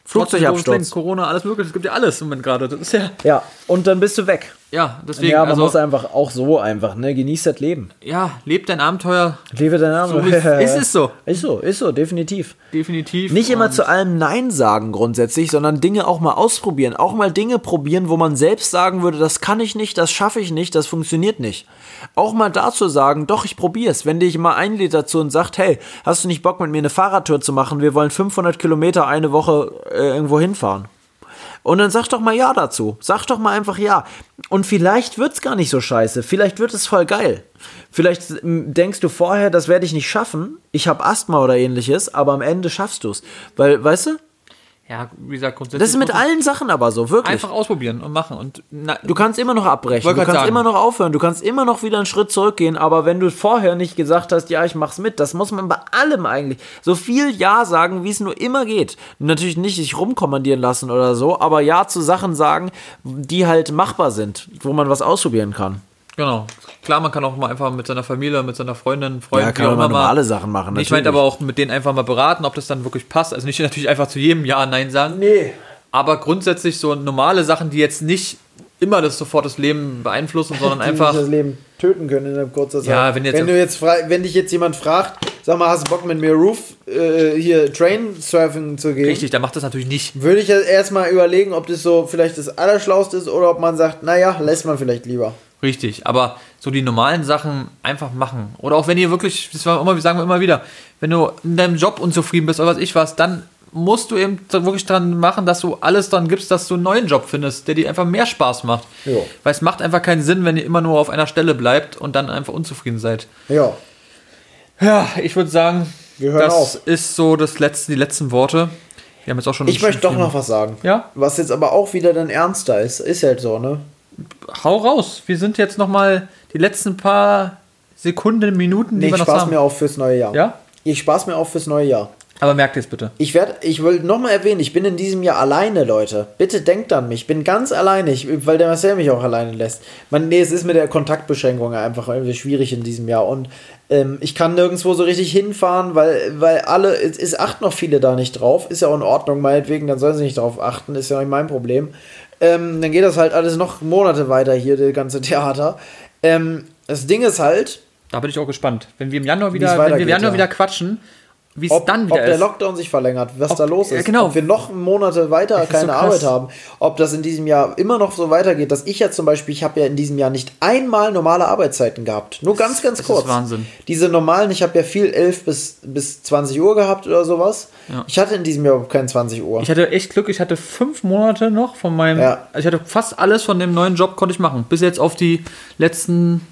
Flugzeugabsturz. Corona, alles mögliche. Es gibt ja alles im Moment gerade. Das ist ja. Ja, und dann bist du weg. Ja, deswegen, ja, man also, muss einfach auch so einfach, ne? Genieß das Leben. ja, lebt dein Abenteuer Lebe dein Name. So ist- ist es so. Ist so, ist so, definitiv. definitiv. Nicht immer zu allem Nein sagen grundsätzlich, sondern Dinge auch mal ausprobieren. Auch mal Dinge probieren, wo man selbst sagen würde, das kann ich nicht, das schaffe ich nicht, das funktioniert nicht. Auch mal dazu sagen, doch, ich probier's. Wenn dich mal einlädt dazu und sagt, hey, hast du nicht Bock mit mir eine Fahrradtour zu machen? Wir wollen 500 Kilometer eine Woche äh, irgendwo hinfahren. Und dann sag doch mal ja dazu. Sag doch mal einfach ja. Und vielleicht wird's gar nicht so scheiße. Vielleicht wird es voll geil. Vielleicht m, denkst du vorher, das werde ich nicht schaffen. Ich habe Asthma oder ähnliches, aber am Ende schaffst du's. Weil, weißt du, Ja, wie gesagt, grundsätzlich. das ist mit allen Sachen aber so, wirklich. Einfach ausprobieren und machen. Und na, Du kannst immer noch abbrechen, du kannst sagen. immer noch aufhören, du kannst immer noch wieder einen Schritt zurückgehen, aber wenn du vorher nicht gesagt hast, ja, ich mach's mit, das muss man bei allem eigentlich. So viel Ja sagen, wie es nur immer geht. Natürlich nicht sich rumkommandieren lassen oder so, aber Ja zu Sachen sagen, die halt machbar sind, wo man was ausprobieren kann. Genau. Klar, man kann auch mal einfach mit seiner Familie, mit seiner Freundin, Freund, Ja, kann man immer normale Sachen machen, Ich meinte natürlich. aber auch mit denen einfach mal beraten, ob das dann wirklich passt. Also nicht natürlich einfach zu jedem Ja, Nein sagen. Nee. Aber grundsätzlich so normale Sachen, die jetzt nicht immer das sofort das Leben beeinflussen, sondern einfach. das Leben töten können in kurzen Zeit. Ja, wenn jetzt- wenn du jetzt frei, wenn dich jetzt jemand fragt, sag mal, hast du Bock mit mir Roof äh, hier Train Surfing zu gehen? Richtig, der macht das natürlich nicht. Würde ich jetzt erstmal überlegen, ob das so vielleicht das Allerschlauste ist oder ob man sagt, naja, lässt man vielleicht lieber. Richtig, aber so die normalen Sachen einfach machen. Oder auch wenn ihr wirklich, das war immer, sagen wir immer wieder, wenn du in deinem Job unzufrieden bist oder was ich was, dann musst du eben wirklich dran machen, dass du alles dran gibst, dass du einen neuen Job findest, der dir einfach mehr Spaß macht. Jo. Weil es macht einfach keinen Sinn, wenn ihr immer nur auf einer Stelle bleibt und dann einfach unzufrieden seid. Ja, Ja, ich würde sagen, das auf. ist so das letzte, die letzten Worte. Wir haben jetzt auch schon. ich möchte doch noch was sagen. Ja? Was jetzt aber auch wieder dann ernster ist. Ist halt so, ne? Hau raus. Wir sind jetzt noch mal die letzten paar Sekunden, Minuten, die Nee, wir ich noch spaß haben. mir auf fürs neue Jahr. Ja? Ich spaß mir auf fürs neue Jahr. Aber merkt jetzt bitte. Ich werde, ich will nochmal erwähnen, ich bin in diesem Jahr alleine, Leute. Bitte denkt an mich. Ich bin ganz alleine, ich, weil der Marcel mich auch alleine lässt. Man, nee, es ist mit der Kontaktbeschränkung einfach irgendwie schwierig in diesem Jahr. Und ähm, ich kann nirgendwo so richtig hinfahren, weil, weil alle, es, es achten noch viele da nicht drauf. Ist ja auch in Ordnung, meinetwegen, dann sollen sie nicht drauf achten, ist ja nicht mein Problem. Ähm, dann geht das halt alles noch Monate weiter hier, das ganze Theater. Ähm, das Ding ist halt, Da bin ich auch gespannt. Wenn wir im Januar wieder, wenn wir im Januar ja. wieder quatschen, wie es ob, dann ob wieder der ist. Lockdown sich verlängert, was Ob- da los ist, genau. ob wir noch Monate weiter keine so. Arbeit haben, ob das in diesem Jahr immer noch so weitergeht, dass ich ja zum Beispiel, ich habe ja in diesem Jahr nicht einmal normale Arbeitszeiten gehabt, nur ganz, ganz das kurz. ist Wahnsinn. Diese normalen, ich habe ja viel 11 bis, bis 20 Uhr gehabt oder sowas. Ja. Ich hatte in diesem Jahr überhaupt kein 20 Uhr. Ich hatte echt Glück, ich hatte fünf Monate noch von meinem. Ja. Also ich hatte fast alles von dem neuen Job konnte ich machen. Bis jetzt auf die letzten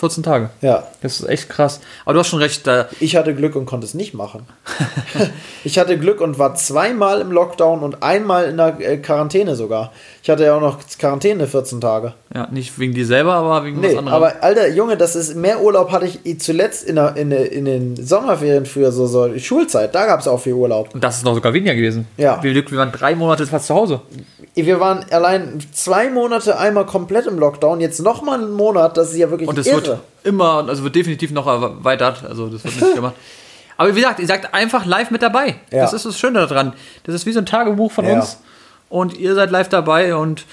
14 Tage. ja, Das ist echt krass. Aber du hast schon recht, da, ich hatte Glück und konnte es nicht machen. ich hatte Glück und war zweimal im Lockdown und einmal in der äh, Quarantäne sogar. Ich hatte ja auch noch Quarantäne 14 Tage. ja, nicht wegen dir selber, aber wegen Nee, was anderem. aber Alter, Junge, das ist mehr Urlaub hatte ich zuletzt in, der, in, der, in den Sommerferien früher, so, so Schulzeit, da gab es auch viel Urlaub. Und das ist noch sogar weniger gewesen. Ja. Wir, wir waren drei Monate fast zu Hause. Wir waren allein zwei Monate einmal komplett im Lockdown, jetzt nochmal einen Monat, das ist ja wirklich Und es wird immer, also wird definitiv noch erweitert. Also das wird nicht gemacht. Aber wie gesagt, ihr seid einfach live mit dabei. Ja. Das ist das Schöne daran. Das ist wie so ein Tagebuch von Ja. uns. Und ihr seid live dabei und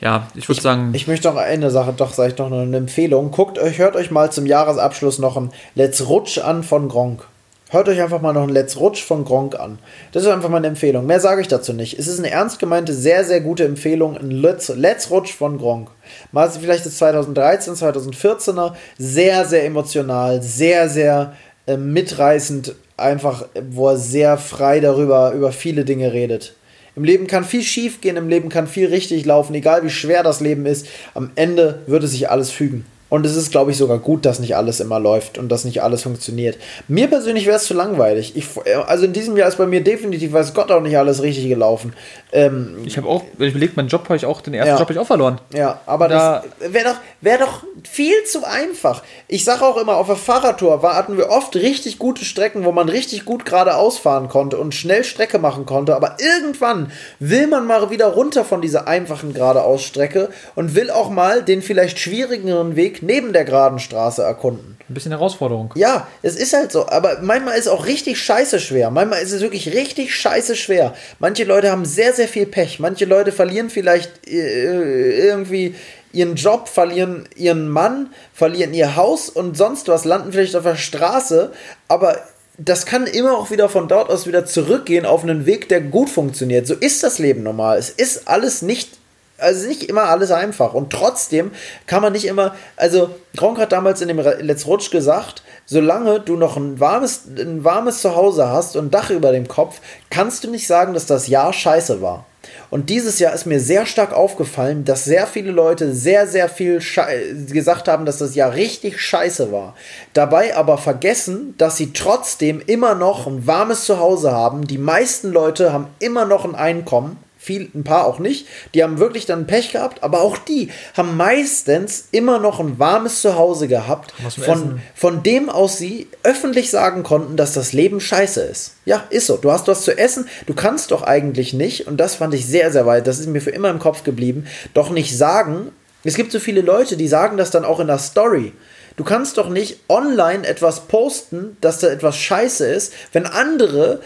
ja, ich würde sagen, Ich möchte noch eine Sache, doch, sage ich doch noch eine Empfehlung. Guckt euch, hört euch mal zum Jahresabschluss noch ein Let's Rutsch an von Gronk. Hört euch einfach mal noch ein Let's Rutsch von Gronk an. Das ist einfach mal eine Empfehlung. Mehr sage ich dazu nicht. Es ist eine ernst gemeinte, sehr, sehr gute Empfehlung. Ein Let's, Let's Rutsch von Gronk. Mal vielleicht das 2013, 2014er. Sehr, sehr emotional. Sehr, sehr äh, mitreißend. Einfach, wo er sehr frei darüber, über viele Dinge redet. Im Leben kann viel schief gehen, im Leben kann viel richtig laufen, egal wie schwer das Leben ist. Am Ende würde sich alles fügen. Und es ist, glaube ich, sogar gut, dass nicht alles immer läuft und dass nicht alles funktioniert. Mir persönlich wäre es zu langweilig. Ich, also in diesem Jahr ist bei mir definitiv, weiß Gott, auch nicht alles richtig gelaufen. Ähm, ich habe auch, wenn ich überlege, meinen Job habe ich auch, den ersten Ja. Job habe ich auch verloren. ja, aber Da- das wäre doch, wär doch viel zu einfach. Ich sage auch immer, auf der Fahrradtour war, hatten wir oft richtig gute Strecken, wo man richtig gut geradeaus fahren konnte und schnell Strecke machen konnte. Aber irgendwann will man mal wieder runter von dieser einfachen geradeausstrecke und will auch mal den vielleicht schwierigeren Weg neben der geraden Straße erkunden. Ein bisschen Herausforderung. Ja, es ist halt so, aber manchmal ist es auch richtig scheiße schwer. Manchmal ist es wirklich richtig scheiße schwer. Manche Leute haben sehr, sehr viel Pech. Manche Leute verlieren vielleicht äh, irgendwie ihren Job, verlieren ihren Mann, verlieren ihr Haus und sonst was, landen vielleicht auf der Straße, aber das kann immer auch wieder von dort aus wieder zurückgehen auf einen Weg, der gut funktioniert. So ist das Leben normal. Es ist alles nicht also nicht immer alles einfach. Und trotzdem kann man nicht immer, also Gronk hat damals in dem Let's Rutsch gesagt, solange du noch ein warmes, ein warmes Zuhause hast und ein Dach über dem Kopf, kannst du nicht sagen, dass das Jahr scheiße war. Und dieses Jahr ist mir sehr stark aufgefallen, dass sehr viele Leute sehr, sehr viel gesagt haben, dass das Jahr richtig scheiße war. Dabei aber vergessen, dass sie trotzdem immer noch ein warmes Zuhause haben. Die meisten Leute haben immer noch ein Einkommen viel, ein paar auch nicht. Die haben wirklich dann Pech gehabt, aber auch die haben meistens immer noch ein warmes Zuhause gehabt, von, Essen. von dem aus sie öffentlich sagen konnten, dass das Leben scheiße ist. Ja, ist so. Du hast was zu essen, du kannst doch eigentlich nicht, und das fand ich sehr, sehr weit, das ist mir für immer im Kopf geblieben, doch nicht sagen, Es gibt so viele Leute, die sagen das dann auch in der Story. Du kannst doch nicht online etwas posten, dass da etwas scheiße ist, wenn andere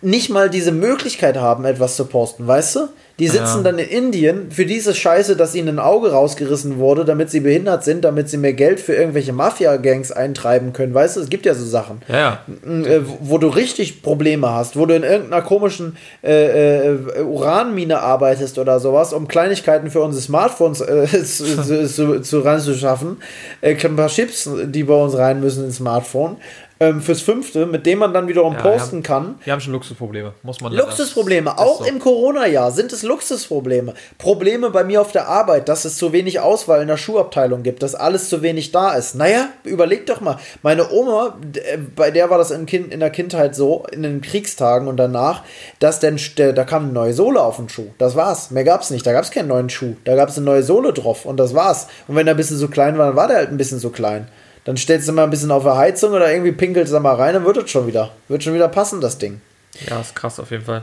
nicht mal diese Möglichkeit haben, etwas zu posten, weißt du? Die sitzen Ja. dann in Indien für diese Scheiße, dass ihnen ein Auge rausgerissen wurde, damit sie behindert sind, damit sie mehr Geld für irgendwelche Mafia-Gangs eintreiben können, weißt du? Es gibt ja so Sachen Ja, ja. äh, wo du richtig Probleme hast, wo du in irgendeiner komischen äh, äh, Uranmine arbeitest oder sowas, um Kleinigkeiten für unsere Smartphones äh, zu, zu, zu, zu ranzuschaffen, äh, ein paar Chips, die bei uns rein müssen ins Smartphone, ähm, fürs Fünfte, mit dem man dann wiederum Ja, posten ja. kann. Wir haben schon Luxusprobleme, muss man Luxusprobleme, auch so. im Corona-Jahr sind es Luxusprobleme. Probleme bei mir auf der Arbeit, dass es zu wenig Auswahl in der Schuhabteilung gibt, dass alles zu wenig da ist. Naja, überleg doch mal. Meine Oma, äh, bei der war das in, kind, in der Kindheit so, in den Kriegstagen und danach, dass denn, da kam eine neue Sohle auf den Schuh. Das war's. Mehr gab's nicht. Da gab's keinen neuen Schuh. Da gab's eine neue Sohle drauf und das war's. Und wenn er ein bisschen so klein war, dann war der halt ein bisschen so klein. Dann stellst du mal ein bisschen auf der Heizung oder irgendwie pinkelst du da mal rein, dann wird es schon wieder. Wird schon wieder passen, das Ding. Ja, ist krass auf jeden Fall.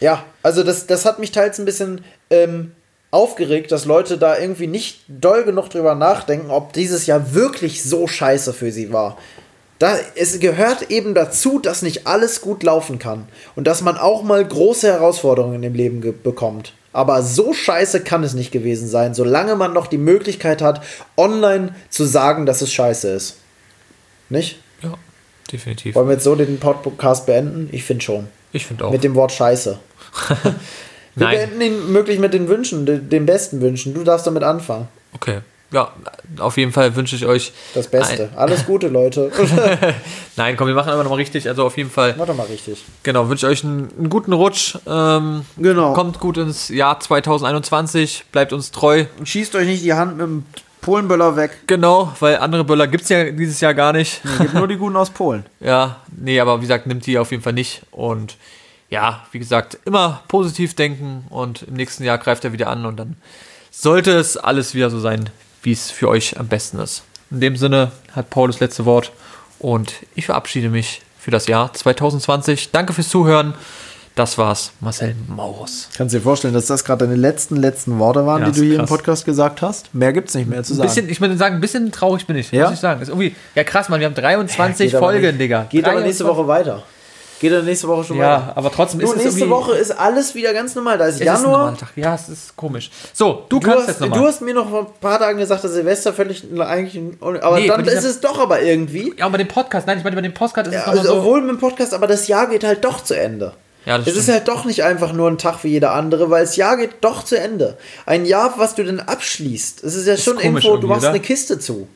Ja, also das, das hat mich teils ein bisschen ähm, aufgeregt, dass Leute da irgendwie nicht doll genug drüber nachdenken, ob dieses Jahr wirklich so scheiße für sie war. Da, es gehört eben dazu, dass nicht alles gut laufen kann und dass man auch mal große Herausforderungen im Leben bekommt. Aber so scheiße kann es nicht gewesen sein, solange man noch die Möglichkeit hat, online zu sagen, dass es scheiße ist. Nicht? Ja, definitiv. Wollen wir jetzt so den Podcast beenden? Ich finde schon. Ich finde auch. Mit dem Wort Scheiße. Wir Nein. beenden ihn möglich mit den Wünschen, de- den besten Wünschen. Du darfst damit anfangen. Okay. Ja, auf jeden Fall wünsche ich euch. Das Beste. Ein, Alles Gute, Leute. nein, komm, wir machen aber nochmal richtig. Also auf jeden Fall, Warte mal richtig. genau, wünsche ich euch einen, einen guten Rutsch. Ähm, Genau. Kommt gut ins Jahr 2021. Bleibt uns treu. Schießt euch nicht die Hand mit dem Polenböller weg. Genau, weil andere Böller gibt es ja dieses Jahr gar nicht. Gibt nur die guten aus Polen. Ja, nee, aber wie gesagt, nimmt die auf jeden Fall nicht. Und ja, wie gesagt, immer positiv denken und im nächsten Jahr greift er wieder an und dann sollte es alles wieder so sein, wie es für euch am besten ist. In dem Sinne hat Paul das letzte Wort und ich verabschiede mich für das Jahr 2020. Danke fürs Zuhören. Das war's, Marcel Maurus. Kannst du dir vorstellen, dass das gerade deine letzten, letzten Worte waren, Ja, die du hier im krass. Podcast gesagt hast? Mehr gibt's nicht mehr zu sagen. bisschen, ich würde sagen, ein bisschen traurig bin ich, Ja? muss ich sagen. Ist irgendwie, ja krass, man, wir haben 23 Geht aber Folgen, nicht. Digga. Geht aber nächste 23 Woche weiter. Geht dann nächste Woche schon Ja, weiter. aber trotzdem Du, ist es nächste. Woche ist alles wieder ganz normal. Da ist Es ist Januar. Tag. Ja, es ist komisch. So, du, Du kannst hast, jetzt nochmal. du hast mir noch vor ein paar Tagen gesagt, dass Silvester völlig eigentlich. Aber Nee, dann ist es doch aber irgendwie. ja, bei dem Podcast, nein, ich meine, bei dem Podcast ist Ja, es nochmal also, so. obwohl mit dem Podcast, aber das Jahr geht halt doch zu Ende. Ja, das es ist stimmt. halt doch nicht einfach nur ein Tag wie jeder andere, weil das Jahr geht doch zu Ende. Ein Jahr, was du denn abschließt. Es ist ja schon komisch irgendwo, du machst oder? eine Kiste zu.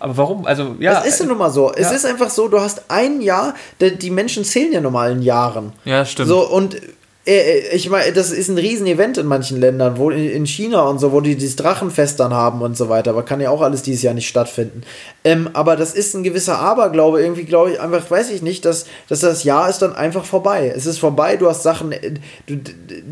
Aber warum? Also, ja. Das ist ja nun mal so. Es ja. ist einfach so, du hast ein Jahr, die die Menschen zählen ja nun mal in Jahren. Ja, stimmt. So, und ich meine, das ist ein Riesen-Event in manchen Ländern, wo in in China und so, wo die dieses Drachenfest dann haben und so weiter. Aber kann ja auch alles dieses Jahr nicht stattfinden. Ähm, aber das ist ein gewisser Aberglaube. Irgendwie glaube ich einfach, weiß ich nicht, dass, dass das Jahr ist dann einfach vorbei. Es ist vorbei, du hast Sachen, äh, du,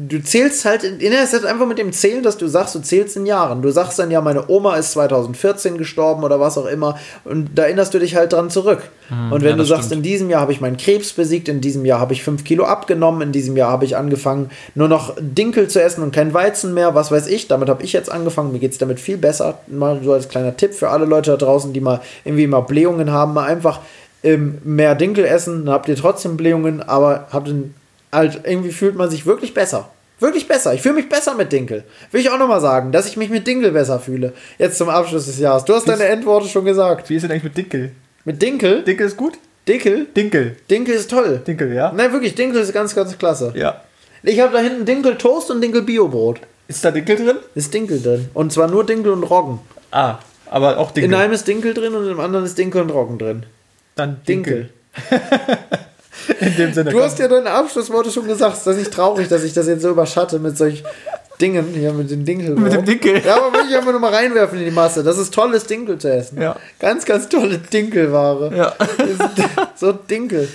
du zählst halt, in, es hat einfach mit dem Zählen, dass du sagst, du zählst in Jahren. Du sagst dann ja, meine Oma ist 2014 gestorben oder was auch immer. Und da erinnerst du dich halt dran zurück. Und wenn ja, du sagst, stimmt. in diesem Jahr habe ich meinen Krebs besiegt, in diesem Jahr habe ich 5 Kilo abgenommen, in diesem Jahr habe ich angefangen, nur noch Dinkel zu essen und kein Weizen mehr, was weiß ich. Damit habe ich jetzt angefangen, mir geht es damit viel besser. Mal so als kleiner Tipp für alle Leute da draußen, die mal irgendwie mal Blähungen haben, mal einfach ähm, mehr Dinkel essen, dann habt ihr trotzdem Blähungen, aber habt den, halt, irgendwie fühlt man sich wirklich besser. Wirklich besser. Ich fühle mich besser mit Dinkel. Will ich auch nochmal sagen, dass ich mich mit Dinkel besser fühle. Jetzt zum Abschluss des Jahres. Du hast deine Endworte schon gesagt. Wie ist denn eigentlich mit Dinkel? Mit Dinkel? Dinkel ist gut? Dinkel? Dinkel. Dinkel ist toll. Dinkel, ja? Nein, wirklich, Dinkel ist ganz, ganz klasse. Ja. Ich habe da hinten Dinkel Toast und Dinkel Biobrot. Ist da Dinkel drin? Ist Dinkel drin. Und zwar nur Dinkel und Roggen. Ah, aber auch Dinkel. In einem ist Dinkel drin und im anderen ist Dinkel und Roggen drin. Dann Dinkel. In dem Sinne. Du hast ja deine Abschlussworte schon gesagt. Ist das nicht traurig, dass ich das jetzt so überschatte mit solch Dingen hier mit dem Dinkel? Mit dem Dinkel. Ja, aber will ich einfach nur mal reinwerfen in die Masse. Das ist tolles Dinkel zu essen. Ja. Ganz, ganz tolle Dinkelware. Ja. so Dinkel.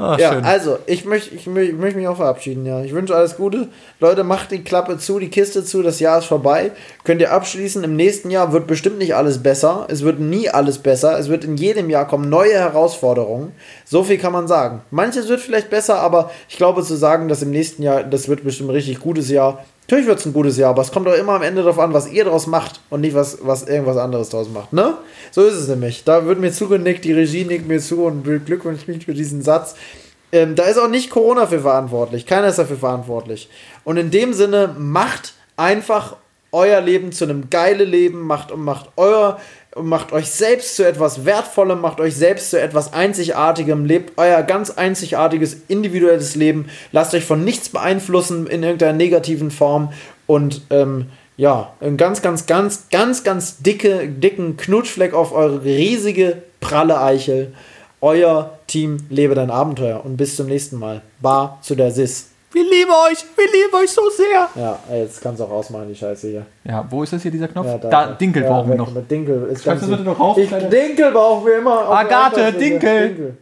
Ah, Ja, schön. also, ich möchte ich, mö- ich möchte mich auch verabschieden, ja. Ich wünsche alles Gute. Leute, macht die Klappe zu, die Kiste zu, das Jahr ist vorbei. Könnt ihr abschließen. Im nächsten Jahr wird bestimmt nicht alles besser. Es wird nie alles besser. Es wird in jedem Jahr kommen neue Herausforderungen. So viel kann man sagen. Manches wird vielleicht besser, aber ich glaube zu sagen, dass im nächsten Jahr, das wird bestimmt ein richtig gutes Jahr, Natürlich wird es ein gutes Jahr, aber es kommt doch immer am Ende darauf an, was ihr daraus macht und nicht, was, was irgendwas anderes daraus macht. Ne? So ist es nämlich. Da wird mir zugenickt, die Regie nickt mir zu und beglückwünscht mich für diesen Satz. Ähm, da ist auch nicht Corona für verantwortlich. Keiner ist dafür verantwortlich. Und in dem Sinne, macht einfach euer Leben zu einem geilen Leben, macht, macht euer macht euch selbst zu etwas Wertvollem, macht euch selbst zu etwas Einzigartigem, lebt euer ganz einzigartiges, individuelles Leben, lasst euch von nichts beeinflussen in irgendeiner negativen Form und ähm, ja, einen ganz, ganz, ganz, ganz, ganz dicke, dicken Knutschfleck auf eure riesige, pralle Eichel. Euer Team lebe dein Abenteuer und bis zum nächsten Mal. Bar zu der Sis. Wir lieben euch, wir lieben euch so sehr. Ja, jetzt kannst du auch rausmachen, die Scheiße hier. Ja, wo ist das hier, dieser Knopf? Ja, da, Dinkel ja, brauchen wir noch. Mit Dinkel ist ganz du bitte noch auf, ich? Dinkel brauchen wir immer. Agathe, Unterseite. Dinkel.